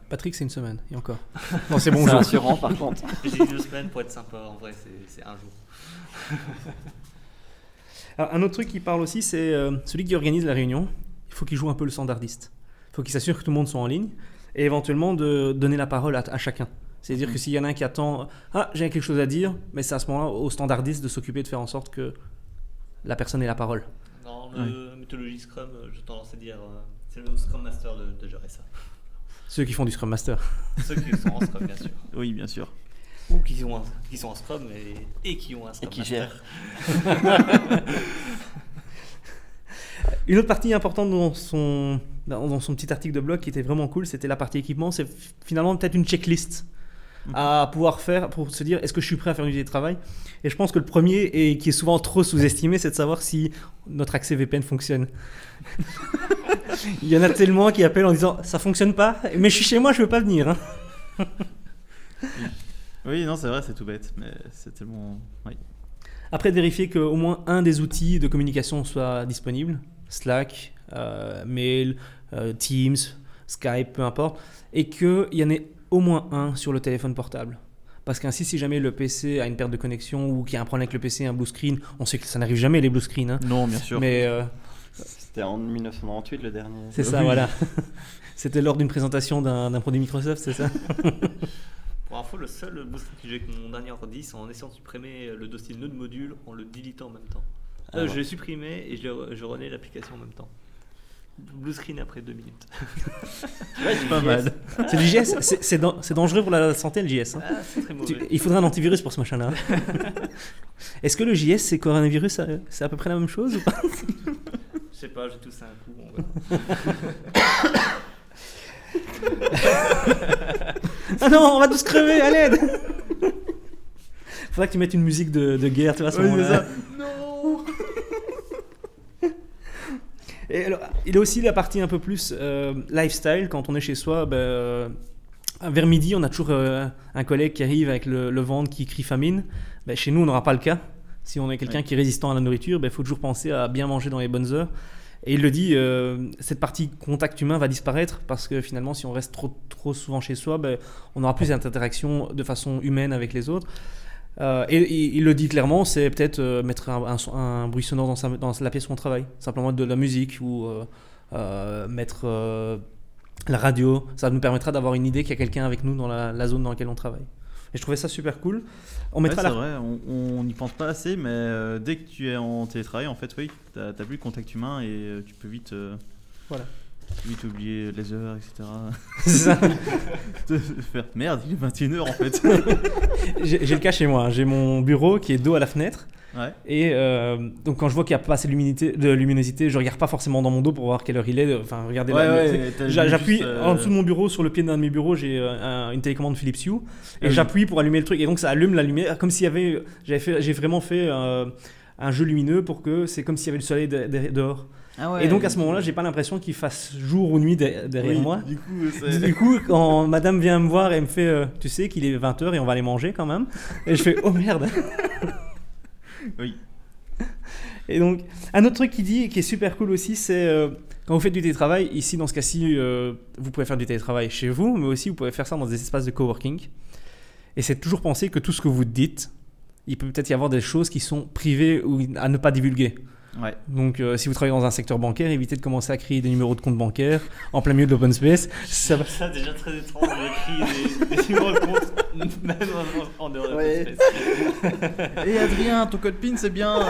[SPEAKER 2] Patrick, c'est une semaine, et encore. <laughs> Non, c'est bon
[SPEAKER 3] C'est
[SPEAKER 2] jour.
[SPEAKER 3] rassurant par contre. <laughs>
[SPEAKER 4] J'ai deux semaines pour être sympa, en vrai, c'est un jour. <laughs>
[SPEAKER 2] Alors, un autre truc qui parle aussi, c'est euh, celui qui organise la réunion. Il faut qu'il joue un peu le standardiste. Il faut qu'il s'assure que tout le monde soit en ligne et éventuellement de donner la parole à, à chacun. C'est-à-dire que s'il y en a un qui attend, ah, j'ai quelque chose à dire, mais c'est à ce moment-là au standardiste de s'occuper de faire en sorte que la personne ait la parole.
[SPEAKER 4] Dans la méthodologie Scrum, euh, j'ai tendance à dire euh, C'est le Scrum Master de, de gérer ça.
[SPEAKER 2] Ceux qui font du Scrum Master. <laughs>
[SPEAKER 4] Ceux qui sont en Scrum, bien sûr.
[SPEAKER 1] Oui, bien sûr.
[SPEAKER 4] Ou qui sont, en- qui sont en Scrum et, et qui ont un
[SPEAKER 3] Et
[SPEAKER 4] Scrum
[SPEAKER 3] qui
[SPEAKER 4] Master.
[SPEAKER 3] gèrent. <laughs>
[SPEAKER 2] Une autre partie importante dans son, dans son petit article de blog qui était vraiment cool, c'était la partie équipement. C'est finalement peut-être une checklist à pouvoir faire pour se dire est-ce que je suis prêt à faire du télétravail? Et je pense que le premier, et qui est souvent trop sous-estimé, c'est de savoir si notre accès VPN fonctionne. <laughs> Il y en a tellement qui appellent en disant ça fonctionne pas, mais je suis chez moi, je veux pas venir. hein.
[SPEAKER 1] Oui, non, c'est vrai, c'est tout bête, mais c'est tellement. Oui.
[SPEAKER 2] Après, vérifier qu'au moins un des outils de communication soit disponible Slack, euh, mail, euh, Teams, Skype, peu importe, et qu'il y en ait au moins un sur le téléphone portable. Parce qu'ainsi, si jamais le PC a une perte de connexion ou qu'il y a un problème avec le PC, un blue screen, on sait que ça n'arrive jamais les blue screens. hein.
[SPEAKER 1] Non, bien sûr.
[SPEAKER 2] Mais euh,
[SPEAKER 3] C'était en 1998 le dernier.
[SPEAKER 2] c'est ça,
[SPEAKER 1] Oui.
[SPEAKER 2] voilà. <laughs> C'était lors d'une présentation d'un produit Microsoft, c'est ça <laughs>
[SPEAKER 4] Pour info, le seul boost que j'ai avec mon dernier ordi, c'est en essayant de supprimer le dossier nœud de module en le deletant en même temps.
[SPEAKER 3] Ah
[SPEAKER 4] Euh,
[SPEAKER 3] ouais.
[SPEAKER 4] Je l'ai supprimé et je, je renais l'application en même temps. Blue screen après deux minutes. <laughs>
[SPEAKER 1] pas mal.
[SPEAKER 2] C'est du JS, c'est- c'est dan- c'est dangereux pour la santé le JS. hein.
[SPEAKER 4] Ah,
[SPEAKER 2] Tu- il faudrait un antivirus pour ce machin-là. <laughs> Est-ce que le JS c'est coronavirus euh, C'est à peu près la même chose ou pas?
[SPEAKER 4] Je sais pas, j'ai toussé un coup. <laughs>
[SPEAKER 2] Ah non, on va tous crever, à l'aide Faudrait que tu mettes une musique de, de guerre, tu vois, à ce
[SPEAKER 1] Oui,
[SPEAKER 2] moment-là.
[SPEAKER 1] Non
[SPEAKER 2] Et alors, il y a aussi la partie un peu plus euh, lifestyle, quand on est chez soi, ben, euh, vers midi, on a toujours euh, un collègue qui arrive avec le, le ventre qui crie famine. Ben, chez nous, on n'aura pas le cas. Si on est quelqu'un
[SPEAKER 1] Ouais.
[SPEAKER 2] qui est résistant à la nourriture, il faut toujours penser à bien manger dans les bonnes heures. Et il le dit, euh, cette partie contact humain va disparaître parce que finalement, si on reste trop, trop souvent chez soi, ben, on aura plus d'interaction de façon humaine avec les autres. Euh, et, et il le dit clairement, c'est peut-être euh, mettre un, un bruit sonore dans, sa- dans la pièce où on travaille. Simplement de la musique ou euh, mettre la radio. Ça nous permettra d'avoir une idée qu'il y a quelqu'un avec nous dans la, la zone dans laquelle on travaille. Et je trouvais ça super cool. On mettra
[SPEAKER 1] c'est
[SPEAKER 2] la...
[SPEAKER 1] vrai, on n'y pense pas assez, mais dès que tu es en télétravail, en fait, oui, t'as t'as plus de contact humain et tu peux vite,
[SPEAKER 2] Voilà.
[SPEAKER 1] Vite oublier les heures, etc. <laughs>
[SPEAKER 2] C'est ça. <laughs>
[SPEAKER 1] Faire merde, il est 21h en fait. <laughs>
[SPEAKER 2] J'ai j'ai le cas chez moi. hein. J'ai mon bureau qui est dos à la fenêtre.
[SPEAKER 1] ouais.
[SPEAKER 2] Et euh, donc quand je vois qu'il n'y a pas assez de luminosité, de luminosité, je regarde pas forcément dans mon dos pour voir quelle heure il est. Enfin, regardez
[SPEAKER 1] Ouais,
[SPEAKER 2] là.
[SPEAKER 1] ouais,
[SPEAKER 2] le-
[SPEAKER 1] t'as
[SPEAKER 2] J'a-
[SPEAKER 1] juste,
[SPEAKER 2] J'appuie
[SPEAKER 1] euh,
[SPEAKER 2] en dessous de mon bureau, sur le pied d'un de mes bureaux, j'ai euh, un- une télécommande Philips Hue et
[SPEAKER 1] Ah oui.
[SPEAKER 2] j'appuie pour allumer le truc et donc ça allume la lumière comme s'il y avait, j'avais fait, j'ai vraiment fait euh, un jeu lumineux pour que c'est comme s'il y avait le soleil de- de- dehors.
[SPEAKER 1] Ah ouais.
[SPEAKER 2] et donc à ce moment-là, j'ai pas l'impression qu'il fasse jour ou nuit de- derrière
[SPEAKER 1] Oui,
[SPEAKER 2] moi.
[SPEAKER 1] Du coup, c'est.
[SPEAKER 2] Du coup, quand madame vient me voir et me fait, euh, tu sais qu'il est 20h et on va aller manger quand même, et je fais, oh merde.
[SPEAKER 1] Oui.
[SPEAKER 2] Et donc, un autre truc qu'il dit, qui est super cool aussi, c'est euh, quand vous faites du télétravail, ici dans ce cas-ci, euh, vous pouvez faire du télétravail chez vous, mais aussi vous pouvez faire ça dans des espaces de coworking. Et c'est toujours penser que tout ce que vous dites, il peut peut-être y avoir des choses qui sont privées ou à ne pas divulguer.
[SPEAKER 1] Ouais.
[SPEAKER 2] Donc, euh, si vous travaillez dans un secteur bancaire, évitez de commencer à créer des numéros de compte bancaire en plein milieu de l'open space. Ça va-
[SPEAKER 4] Ça, déjà très étrange d'écrire des, des numéros de compte, <laughs> même en, en dehors de
[SPEAKER 3] Ouais.
[SPEAKER 4] l'espèce. <laughs>
[SPEAKER 1] Et Adrien, ton code PIN c'est bien.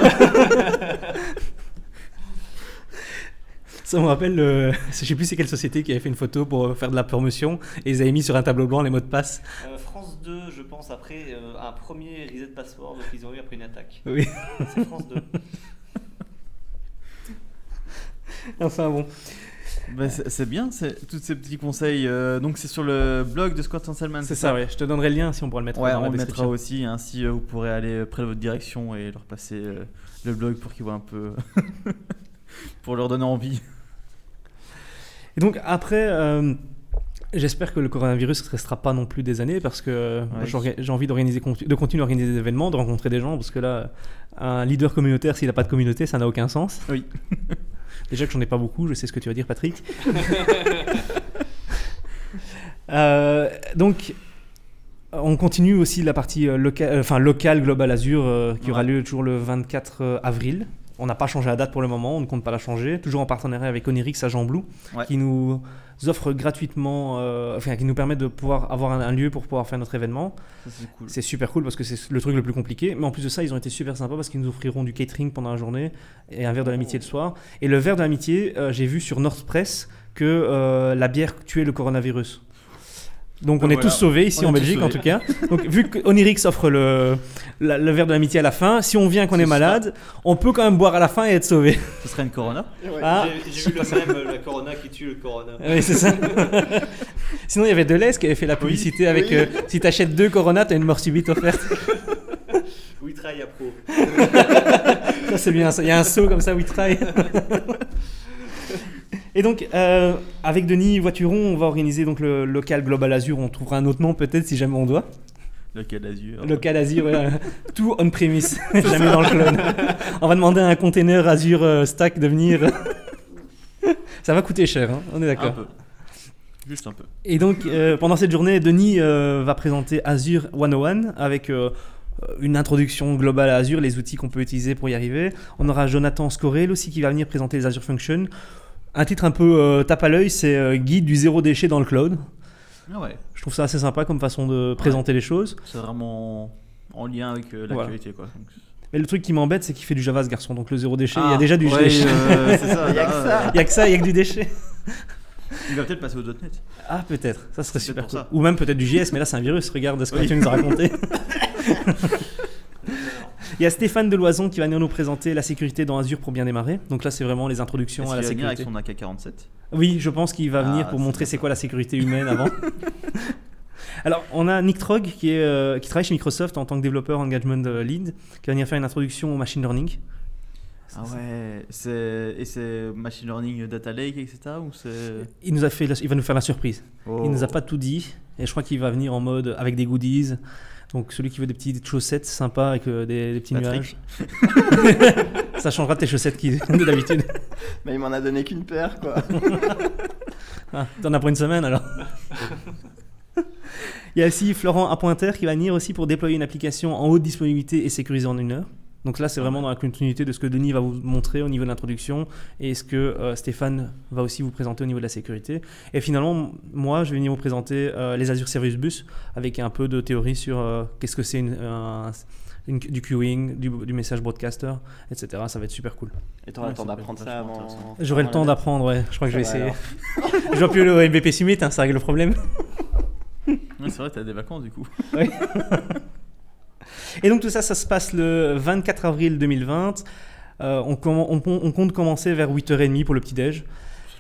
[SPEAKER 2] Ça me rappelle, euh, je sais plus c'est quelle société qui avait fait une photo pour faire de la promotion et ils avaient mis sur un tableau blanc les mots de passe.
[SPEAKER 4] Euh, France 2, je pense, après euh, un premier reset password qu'ils ont eu après une attaque.
[SPEAKER 2] Oui.
[SPEAKER 4] C'est France 2. <laughs> <laughs>
[SPEAKER 2] Enfin bon.
[SPEAKER 1] Bah, c'est bien, tous ces petits conseils. euh, donc c'est sur le blog de Scott Salman.
[SPEAKER 2] C'est ça, ouais. Je te donnerai le lien si on pourra le mettre
[SPEAKER 1] Ouais,
[SPEAKER 2] dans
[SPEAKER 1] on
[SPEAKER 2] la
[SPEAKER 1] le mettra
[SPEAKER 2] description.
[SPEAKER 1] aussi. Ainsi, euh, vous pourrez aller près de votre direction et leur passer euh, le blog pour qu'ils voient un peu. <laughs> pour leur donner envie.
[SPEAKER 2] Et donc après, euh, j'espère que le coronavirus ne restera pas non plus des années parce que
[SPEAKER 1] Ouais.
[SPEAKER 2] j'ai envie d'organiser, de continuer à organiser des événements, de rencontrer des gens parce que là, un leader communautaire, s'il n'a pas de communauté, ça n'a aucun sens.
[SPEAKER 1] Oui. <laughs>
[SPEAKER 2] Déjà que j'en ai pas beaucoup, je sais ce que tu vas dire, Patrick. <laughs> Euh, donc, on continue aussi la partie euh, loca- euh, enfin, locale Global Azure qui aura lieu toujours le 24 avril. On n'a pas changé la date pour le moment, on ne compte pas la changer. Toujours en partenariat avec Onirix à Jean Blou,
[SPEAKER 1] Ouais.
[SPEAKER 2] qui nous offre gratuitement, euh, enfin qui nous permet de pouvoir avoir un, un lieu pour pouvoir faire notre événement.
[SPEAKER 1] C'est cool.
[SPEAKER 2] Super cool parce que c'est le truc le plus compliqué. Mais en plus de ça, ils ont été super sympas parce qu'ils nous offriront du catering pendant la journée et un verre de l'amitié le soir. Et le verre de l'amitié, euh, j'ai vu sur North Press que euh, la bière tuait le coronavirus. Donc on est
[SPEAKER 1] Voilà.
[SPEAKER 2] tous sauvés ici
[SPEAKER 1] On
[SPEAKER 2] en Belgique en tout cas. Donc vu que Onirix offre le, la- le verre de l'amitié à la fin, si on vient qu'on est malade, on peut quand même boire à la fin et être sauvé.
[SPEAKER 1] Ce serait une Corona
[SPEAKER 2] Ah.
[SPEAKER 4] J'ai- J'ai vu le même, la Corona qui tue le Corona. <laughs>
[SPEAKER 2] Oui, c'est ça. <laughs> Sinon, il y avait Deleuze qui avait fait la publicité avec
[SPEAKER 3] oui.
[SPEAKER 2] euh, si t'achètes deux Corona, t'as une mort subite offerte. <laughs>
[SPEAKER 4] Oui, travaille à pro.
[SPEAKER 2] Ça, c'est bien. ça. Il y a un saut comme ça il travaille. Et donc, euh, avec Denis Voituron, on va organiser donc le local Global Azure. On trouvera un autre nom peut-être si jamais on doit.
[SPEAKER 1] Le cas d'Azur.
[SPEAKER 2] Local Azure, ouais, <laughs> tout on-premise, <laughs> jamais dans le cloud. On va demander à un container Azure euh, Stack de venir. <laughs> Ça va coûter cher, hein, on est
[SPEAKER 1] Un
[SPEAKER 2] d'accord.
[SPEAKER 1] peu. Juste un peu.
[SPEAKER 2] Et donc, euh, pendant cette journée, Denis euh, va présenter Azure 101 avec euh, une introduction globale à Azure, les outils qu'on peut utiliser pour y arriver. On aura Jonathan Scorel aussi qui va venir présenter les Azure Functions. Un titre un peu euh, tape à l'œil, c'est euh, Guide du zéro déchet dans le cloud.
[SPEAKER 1] Ah ouais.
[SPEAKER 2] Je trouve ça assez sympa comme façon de présenter les choses.
[SPEAKER 1] C'est vraiment en lien avec euh,
[SPEAKER 2] Voilà.
[SPEAKER 1] l'actualité quoi. Donc,
[SPEAKER 2] Mais le truc qui m'embête, c'est qu'il fait du Java ce garçon. Donc le zéro déchet, il y a
[SPEAKER 1] Ah,
[SPEAKER 2] déjà du
[SPEAKER 1] ouais,
[SPEAKER 2] déchet.
[SPEAKER 1] euh, <laughs> ça.
[SPEAKER 3] Il y a que ça.
[SPEAKER 2] Il y a que ça, il y a que du déchet.
[SPEAKER 1] Il va peut-être passer au .NET.
[SPEAKER 2] Ah, peut-être. Ça serait super
[SPEAKER 1] pour
[SPEAKER 2] cool.
[SPEAKER 1] ça.
[SPEAKER 2] Ou même peut-être du JS, mais là, c'est un virus. Regarde ce que
[SPEAKER 1] Oui.
[SPEAKER 2] tu nous as raconté. <laughs> Il y a Stéphane Deloison qui va venir nous présenter la sécurité dans Azure pour bien démarrer. Donc là, c'est vraiment les introductions à la sécurité.
[SPEAKER 1] avec son AK-47
[SPEAKER 2] Oui, je pense qu'il va
[SPEAKER 1] Ah,
[SPEAKER 2] venir pour
[SPEAKER 1] c'est
[SPEAKER 2] montrer c'est quoi la sécurité humaine avant. <laughs> Alors, on a Nick Trog qui, est, euh, qui travaille chez Microsoft en tant que développeur engagement euh, lead, qui va venir faire une introduction au machine learning.
[SPEAKER 1] Ah ouais. C'est et c'est machine learning, data lake, etc. Ou
[SPEAKER 2] Il, nous a fait la- il va nous faire la surprise.
[SPEAKER 1] Oh.
[SPEAKER 2] Il nous a pas tout dit et je crois qu'il va venir en mode avec des goodies. Donc celui qui veut des petites chaussettes sympas avec euh, des, des petits
[SPEAKER 1] Patrick.
[SPEAKER 2] nuages. <laughs> Ça changera de tes chaussettes qui, de d'habitude. <laughs>
[SPEAKER 3] Mais il m'en a donné qu'une paire, quoi. <laughs>
[SPEAKER 2] Ah, T'en as pour une semaine alors. Il y a aussi Florent Appointer qui va venir aussi pour déployer une application en haute disponibilité et sécurisée en une heure. Donc là, c'est vraiment dans la continuité de ce que Denis va vous montrer au niveau de l'introduction et ce que euh, Stéphane va aussi vous présenter au niveau de la sécurité. Et finalement, moi, je vais venir vous présenter euh, les Azure Service Bus avec un peu de théorie sur euh, qu'est-ce que c'est une- un- une- du queuing, du, du message broadcaster, etc. Ça va être super cool.
[SPEAKER 3] Et t'auras
[SPEAKER 1] Ouais,
[SPEAKER 3] le temps d'apprendre ça avant.
[SPEAKER 2] J'aurai le temps d'apprendre, ouais. Je crois que je vais essayer. <laughs> je vois plus le MVP Summit, hein, ça règle le problème.
[SPEAKER 1] Ouais, c'est vrai, t'as des vacances du coup. <laughs>
[SPEAKER 2] Et donc tout ça, ça se passe le 24 avril 2020. Euh, on, on- on compte commencer vers 8h30 pour le petit-déj.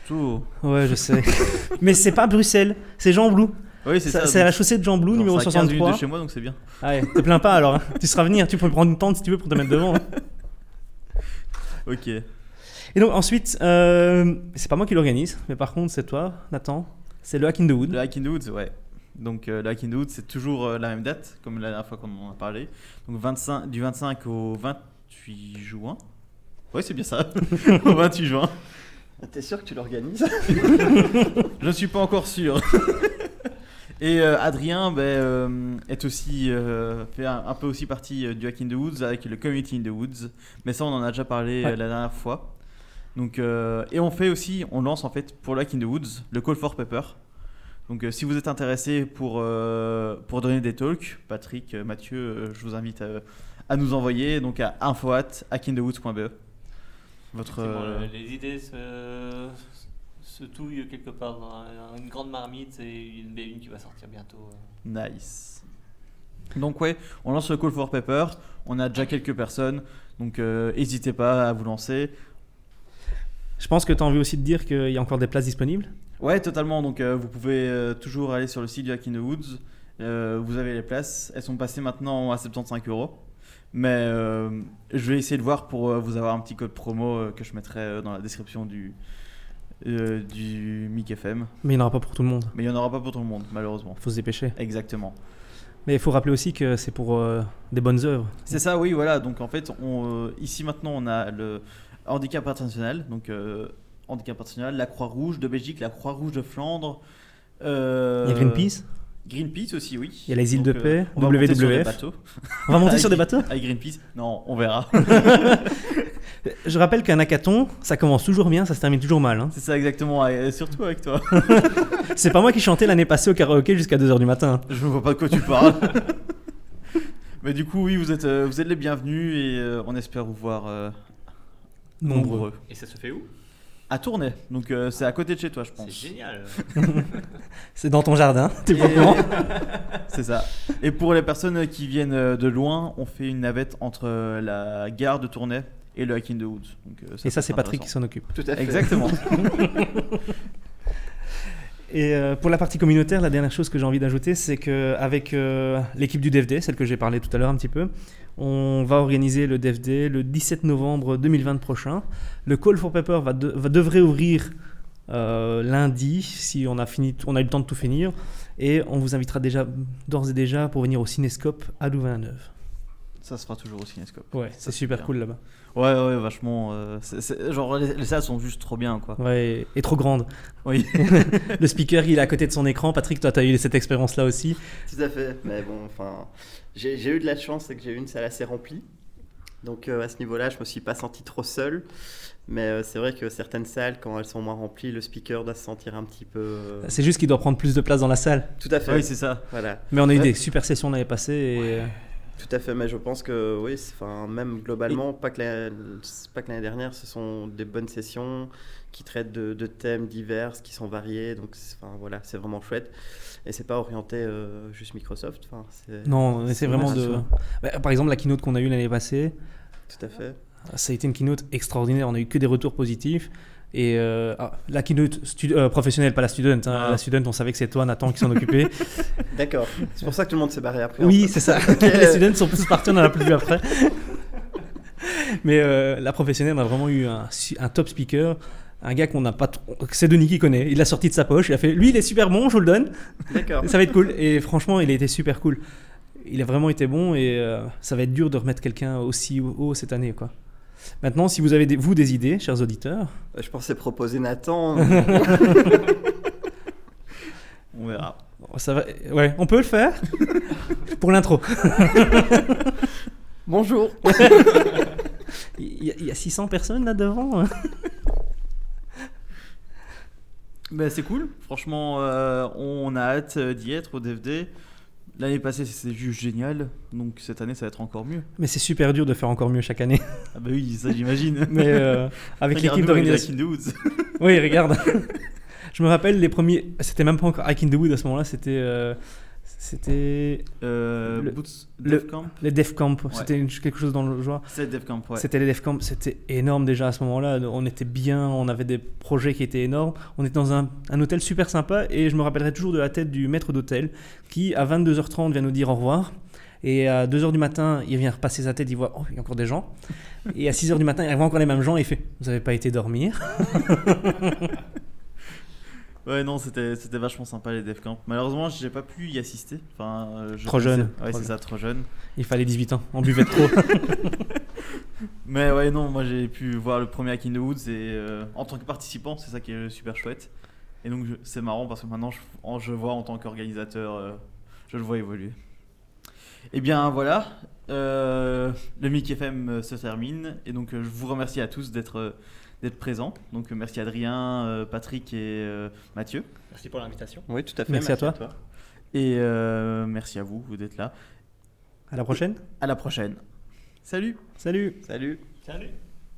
[SPEAKER 1] Surtout.
[SPEAKER 2] Ouais, je sais. <laughs> Mais c'est pas Bruxelles, c'est Jean Blou.
[SPEAKER 1] Oui, c'est
[SPEAKER 2] Ça-
[SPEAKER 1] ça.
[SPEAKER 2] C'est la chaussée de Jean Blou, numéro
[SPEAKER 1] c'est à 15 minutes
[SPEAKER 2] 63.
[SPEAKER 1] de chez moi, donc c'est bien.
[SPEAKER 2] Ah ouais, te plains pas alors. hein. Tu seras venir, tu peux prendre une tente si tu veux pour te mettre devant. hein. <laughs>
[SPEAKER 1] Ok.
[SPEAKER 2] Et donc ensuite, euh, c'est pas moi qui l'organise, mais par contre c'est toi, Nathan. C'est le Hack in the Wood.
[SPEAKER 1] Le Hack in the Woods, ouais. Donc euh, le Hack in the Woods, c'est toujours euh, la même date, comme la dernière fois qu'on en a parlé. Donc 25, du 25 au 28 juin. Ouais, c'est bien ça. <laughs> <laughs> au 28 juin.
[SPEAKER 3] T'es sûr que tu l'organises? <laughs>
[SPEAKER 1] Je ne suis pas encore sûr. Et euh, Adrien ben, euh, est aussi euh, fait un, un peu aussi partie euh, du Hack in the Woods avec le Community in the Woods. Mais ça, on en a déjà parlé
[SPEAKER 2] Ouais.
[SPEAKER 1] euh, la dernière fois. Donc, euh, et on fait aussi, on lance en fait pour le Hack in the Woods le Call for Paper. Donc, euh, si vous êtes intéressé pour, euh, pour donner des talks, Patrick, euh, Mathieu, euh, je vous invite à, à nous envoyer donc à info@hackinthewoods.be. Votre euh,
[SPEAKER 4] le- les idées se, se touillent quelque part dans une grande marmite et une B1 qui va sortir bientôt.
[SPEAKER 1] Nice. Donc ouais, on lance le Call for Paper. On a déjà quelques personnes, donc euh, n'hésitez pas à vous lancer.
[SPEAKER 2] Je pense que tu as envie aussi de dire qu'il y a encore des places disponibles?
[SPEAKER 1] Ouais, totalement. Donc euh, vous pouvez euh, toujours aller sur le site du the Woods. Euh, vous avez les places. Elles sont passées maintenant à 75 euros. Mais je vais essayer de voir pour vous avoir un petit code promo que je mettrai dans la description du, du Mic FM.
[SPEAKER 2] Mais il n'y en aura pas pour tout le monde.
[SPEAKER 1] Mais il n'y en aura pas pour tout le monde, malheureusement.
[SPEAKER 2] Il faut se dépêcher.
[SPEAKER 1] Exactement.
[SPEAKER 2] Mais il faut rappeler aussi que c'est pour des bonnes œuvres.
[SPEAKER 1] C'est ça, oui, voilà. Donc en fait, on, ici maintenant, on a le handicap international, donc handicap international, la Croix-Rouge de Belgique, la Croix-Rouge de Flandre. euh,
[SPEAKER 2] Il y a Greenpeace
[SPEAKER 1] Greenpeace aussi, oui.
[SPEAKER 2] Il y a les îles
[SPEAKER 1] Donc,
[SPEAKER 2] de paix,
[SPEAKER 1] on va monter sur des
[SPEAKER 2] WWF.
[SPEAKER 1] bateaux.
[SPEAKER 2] On va monter
[SPEAKER 1] Avec-
[SPEAKER 2] sur des bateaux
[SPEAKER 1] Avec Greenpeace Non, on verra. <laughs>
[SPEAKER 2] Je rappelle qu'un hackathon, ça commence toujours bien, ça se termine toujours mal. hein.
[SPEAKER 1] C'est ça exactement, et surtout avec toi. <laughs>
[SPEAKER 2] C'est pas moi qui chantais l'année passée au karaoké jusqu'à 2h du matin.
[SPEAKER 1] Je ne vois pas de quoi tu parles. <laughs> Mais du coup, oui, vous êtes, euh, vous êtes les bienvenus et euh, on espère vous voir euh, nombreux.
[SPEAKER 4] Et ça se fait où?
[SPEAKER 1] À Tournai, donc euh, c'est à côté de chez toi, je
[SPEAKER 4] C'est
[SPEAKER 1] pense.
[SPEAKER 4] génial. <laughs>
[SPEAKER 2] C'est dans ton jardin, t'es pas au <laughs>
[SPEAKER 1] C'est ça. Et pour les personnes qui viennent euh, de loin, on fait une navette entre euh, la gare de Tournai et le Hack in the Woods. Donc, euh,
[SPEAKER 2] Et ça, c'est Patrick qui s'en occupe.
[SPEAKER 3] Tout à fait.
[SPEAKER 1] Exactement. <laughs>
[SPEAKER 2] Et euh, pour la partie communautaire, la dernière chose que j'ai envie d'ajouter, c'est qu'avec l'équipe du DFD, celle que j'ai parlé tout à l'heure un petit peu, on va organiser le DFD le 17 novembre 2020 prochain. Le Call for Paper va, de- va- devrait ouvrir euh, lundi, si on a, fini, on a eu le temps de tout finir. Et on vous invitera déjà, d'ores et déjà, pour venir au Cinescope à Louvain-la-Neuve.
[SPEAKER 1] ça se fera toujours au Cinescope.
[SPEAKER 2] Ouais, c'est super
[SPEAKER 1] bien.
[SPEAKER 2] cool là-bas.
[SPEAKER 1] Ouais, ouais, vachement. euh, c'est- c'est- genre, les, les salles sont juste trop bien, quoi.
[SPEAKER 2] Ouais, et trop grande.
[SPEAKER 1] Oui. <laughs>
[SPEAKER 2] Le speaker, il est à côté de son écran. Patrick, toi, tu as eu cette expérience-là aussi.
[SPEAKER 3] Tout à fait. Mais bon, enfin, j'ai j'ai eu de la chance, c'est que j'ai eu une salle assez remplie. Donc euh, à ce niveau-là, je me suis pas senti trop seul. Mais euh, c'est vrai que certaines salles, quand elles sont moins remplies, le speaker doit se sentir un petit peu. euh,
[SPEAKER 2] C'est juste qu'il doit prendre plus de place dans la salle.
[SPEAKER 3] Tout à fait.
[SPEAKER 1] Oui, c'est ça.
[SPEAKER 3] voilà.
[SPEAKER 2] Mais on a eu
[SPEAKER 3] Ouais.
[SPEAKER 2] des super sessions l'année passée. Et... euh,
[SPEAKER 3] Tout à fait. Mais je pense que oui, enfin même globalement, pas que l'année dernière, ce sont des bonnes sessions qui traitent de, de thèmes divers, qui sont variés. Donc enfin voilà, c'est vraiment chouette. Et c'est pas orienté euh, juste Microsoft. Enfin,
[SPEAKER 2] Non, c'est vraiment de. Bah, par exemple, la keynote qu'on a eue l'année passée,
[SPEAKER 3] tout à fait.
[SPEAKER 2] ça a été une keynote extraordinaire. On a eu que des retours positifs. Et euh, ah, la keynote euh, professionnelle, pas la student. hein.
[SPEAKER 1] Ah.
[SPEAKER 2] La student, on savait que c'est toi, Nathan, qui s'en occupait. <laughs>
[SPEAKER 3] D'accord. C'est pour ça que tout le monde s'est barré après.
[SPEAKER 2] oui, c'est ça. <laughs> Les students sont tous partis, on en a plus vu après. <laughs> Mais euh, la professionnelle, on a vraiment eu un top speaker. Un gars qu'on n'a pas. trop- C'est Denis qui connaît. Il l'a sorti de sa poche. Il a fait Lui, il est super bon, je vous le donne.
[SPEAKER 3] D'accord.
[SPEAKER 2] Ça va être cool. Et franchement, il a été super cool. Il a vraiment été bon et euh, ça va être dur de remettre quelqu'un aussi haut cette année. Quoi. Maintenant, si vous avez des, vous des idées, chers auditeurs,
[SPEAKER 3] Je pensais proposer Nathan. <laughs>
[SPEAKER 1] On verra.
[SPEAKER 2] ça va, ouais, on peut le faire pour l'intro.
[SPEAKER 3] Bonjour. <laughs>
[SPEAKER 2] Il y, y a 600 personnes là devant. hein.
[SPEAKER 1] Ben, c'est cool. Franchement, euh, on a hâte euh, d'y être au DFD. L'année passée, c'était juste génial. Donc cette année, ça va être encore mieux.
[SPEAKER 2] Mais c'est super dur de faire encore mieux chaque année. <laughs>
[SPEAKER 1] Ah bah oui, ça j'imagine. <laughs>
[SPEAKER 2] Mais euh, avec l'équipe d'organisation. Oui, regarde. <laughs> Je me rappelle les premiers. C'était même pas encore Hack in the Wood à ce moment-là. C'était euh, c'était
[SPEAKER 1] Euh,
[SPEAKER 2] Le-
[SPEAKER 1] Boots
[SPEAKER 2] le-
[SPEAKER 1] Dev Camp.
[SPEAKER 2] les Def Camp. C'était quelque chose dans le genre.
[SPEAKER 1] C'est Dev Camp, ouais.
[SPEAKER 2] C'était les Def Camp, c'était énorme déjà à ce moment-là. On était bien, on avait des projets qui étaient énormes. On était dans un, un hôtel super sympa et je me rappellerai toujours de la tête du maître d'hôtel qui, à 22h30, vient nous dire au revoir. Et à 2h du matin, il vient repasser sa tête, il voit, oh, il y a encore des gens. Et à 6h du matin, il voit encore les mêmes gens et il fait, vous n'avez pas été dormir? <laughs>
[SPEAKER 1] Ouais, non, c'était vachement sympa les Dev Camp. Malheureusement, j'ai pas pu y assister. Enfin, euh, je
[SPEAKER 2] Trop jeune.
[SPEAKER 1] Ouais, c'est ça, trop jeune.
[SPEAKER 2] Il fallait 18 ans, on buvait trop. <laughs>
[SPEAKER 1] Mais ouais, non, moi j'ai pu voir le premier Hack in the Woods et euh, en tant que participant, c'est ça qui est super chouette. Et donc c'est marrant parce que maintenant je, je vois en tant qu'organisateur, euh, je le vois évoluer. Et bien voilà, euh, le MIC FM se termine et donc je vous remercie à tous d'être d'être présents. Donc euh, merci Adrien, euh, Patrick et euh, Mathieu.
[SPEAKER 4] Merci pour l'invitation.
[SPEAKER 3] Oui, tout à fait.
[SPEAKER 2] Merci à toi.
[SPEAKER 1] Et euh, merci à vous, vous d'être là.
[SPEAKER 2] À la prochaine.
[SPEAKER 1] À la prochaine. Salut
[SPEAKER 2] Salut
[SPEAKER 3] Salut.
[SPEAKER 4] Salut.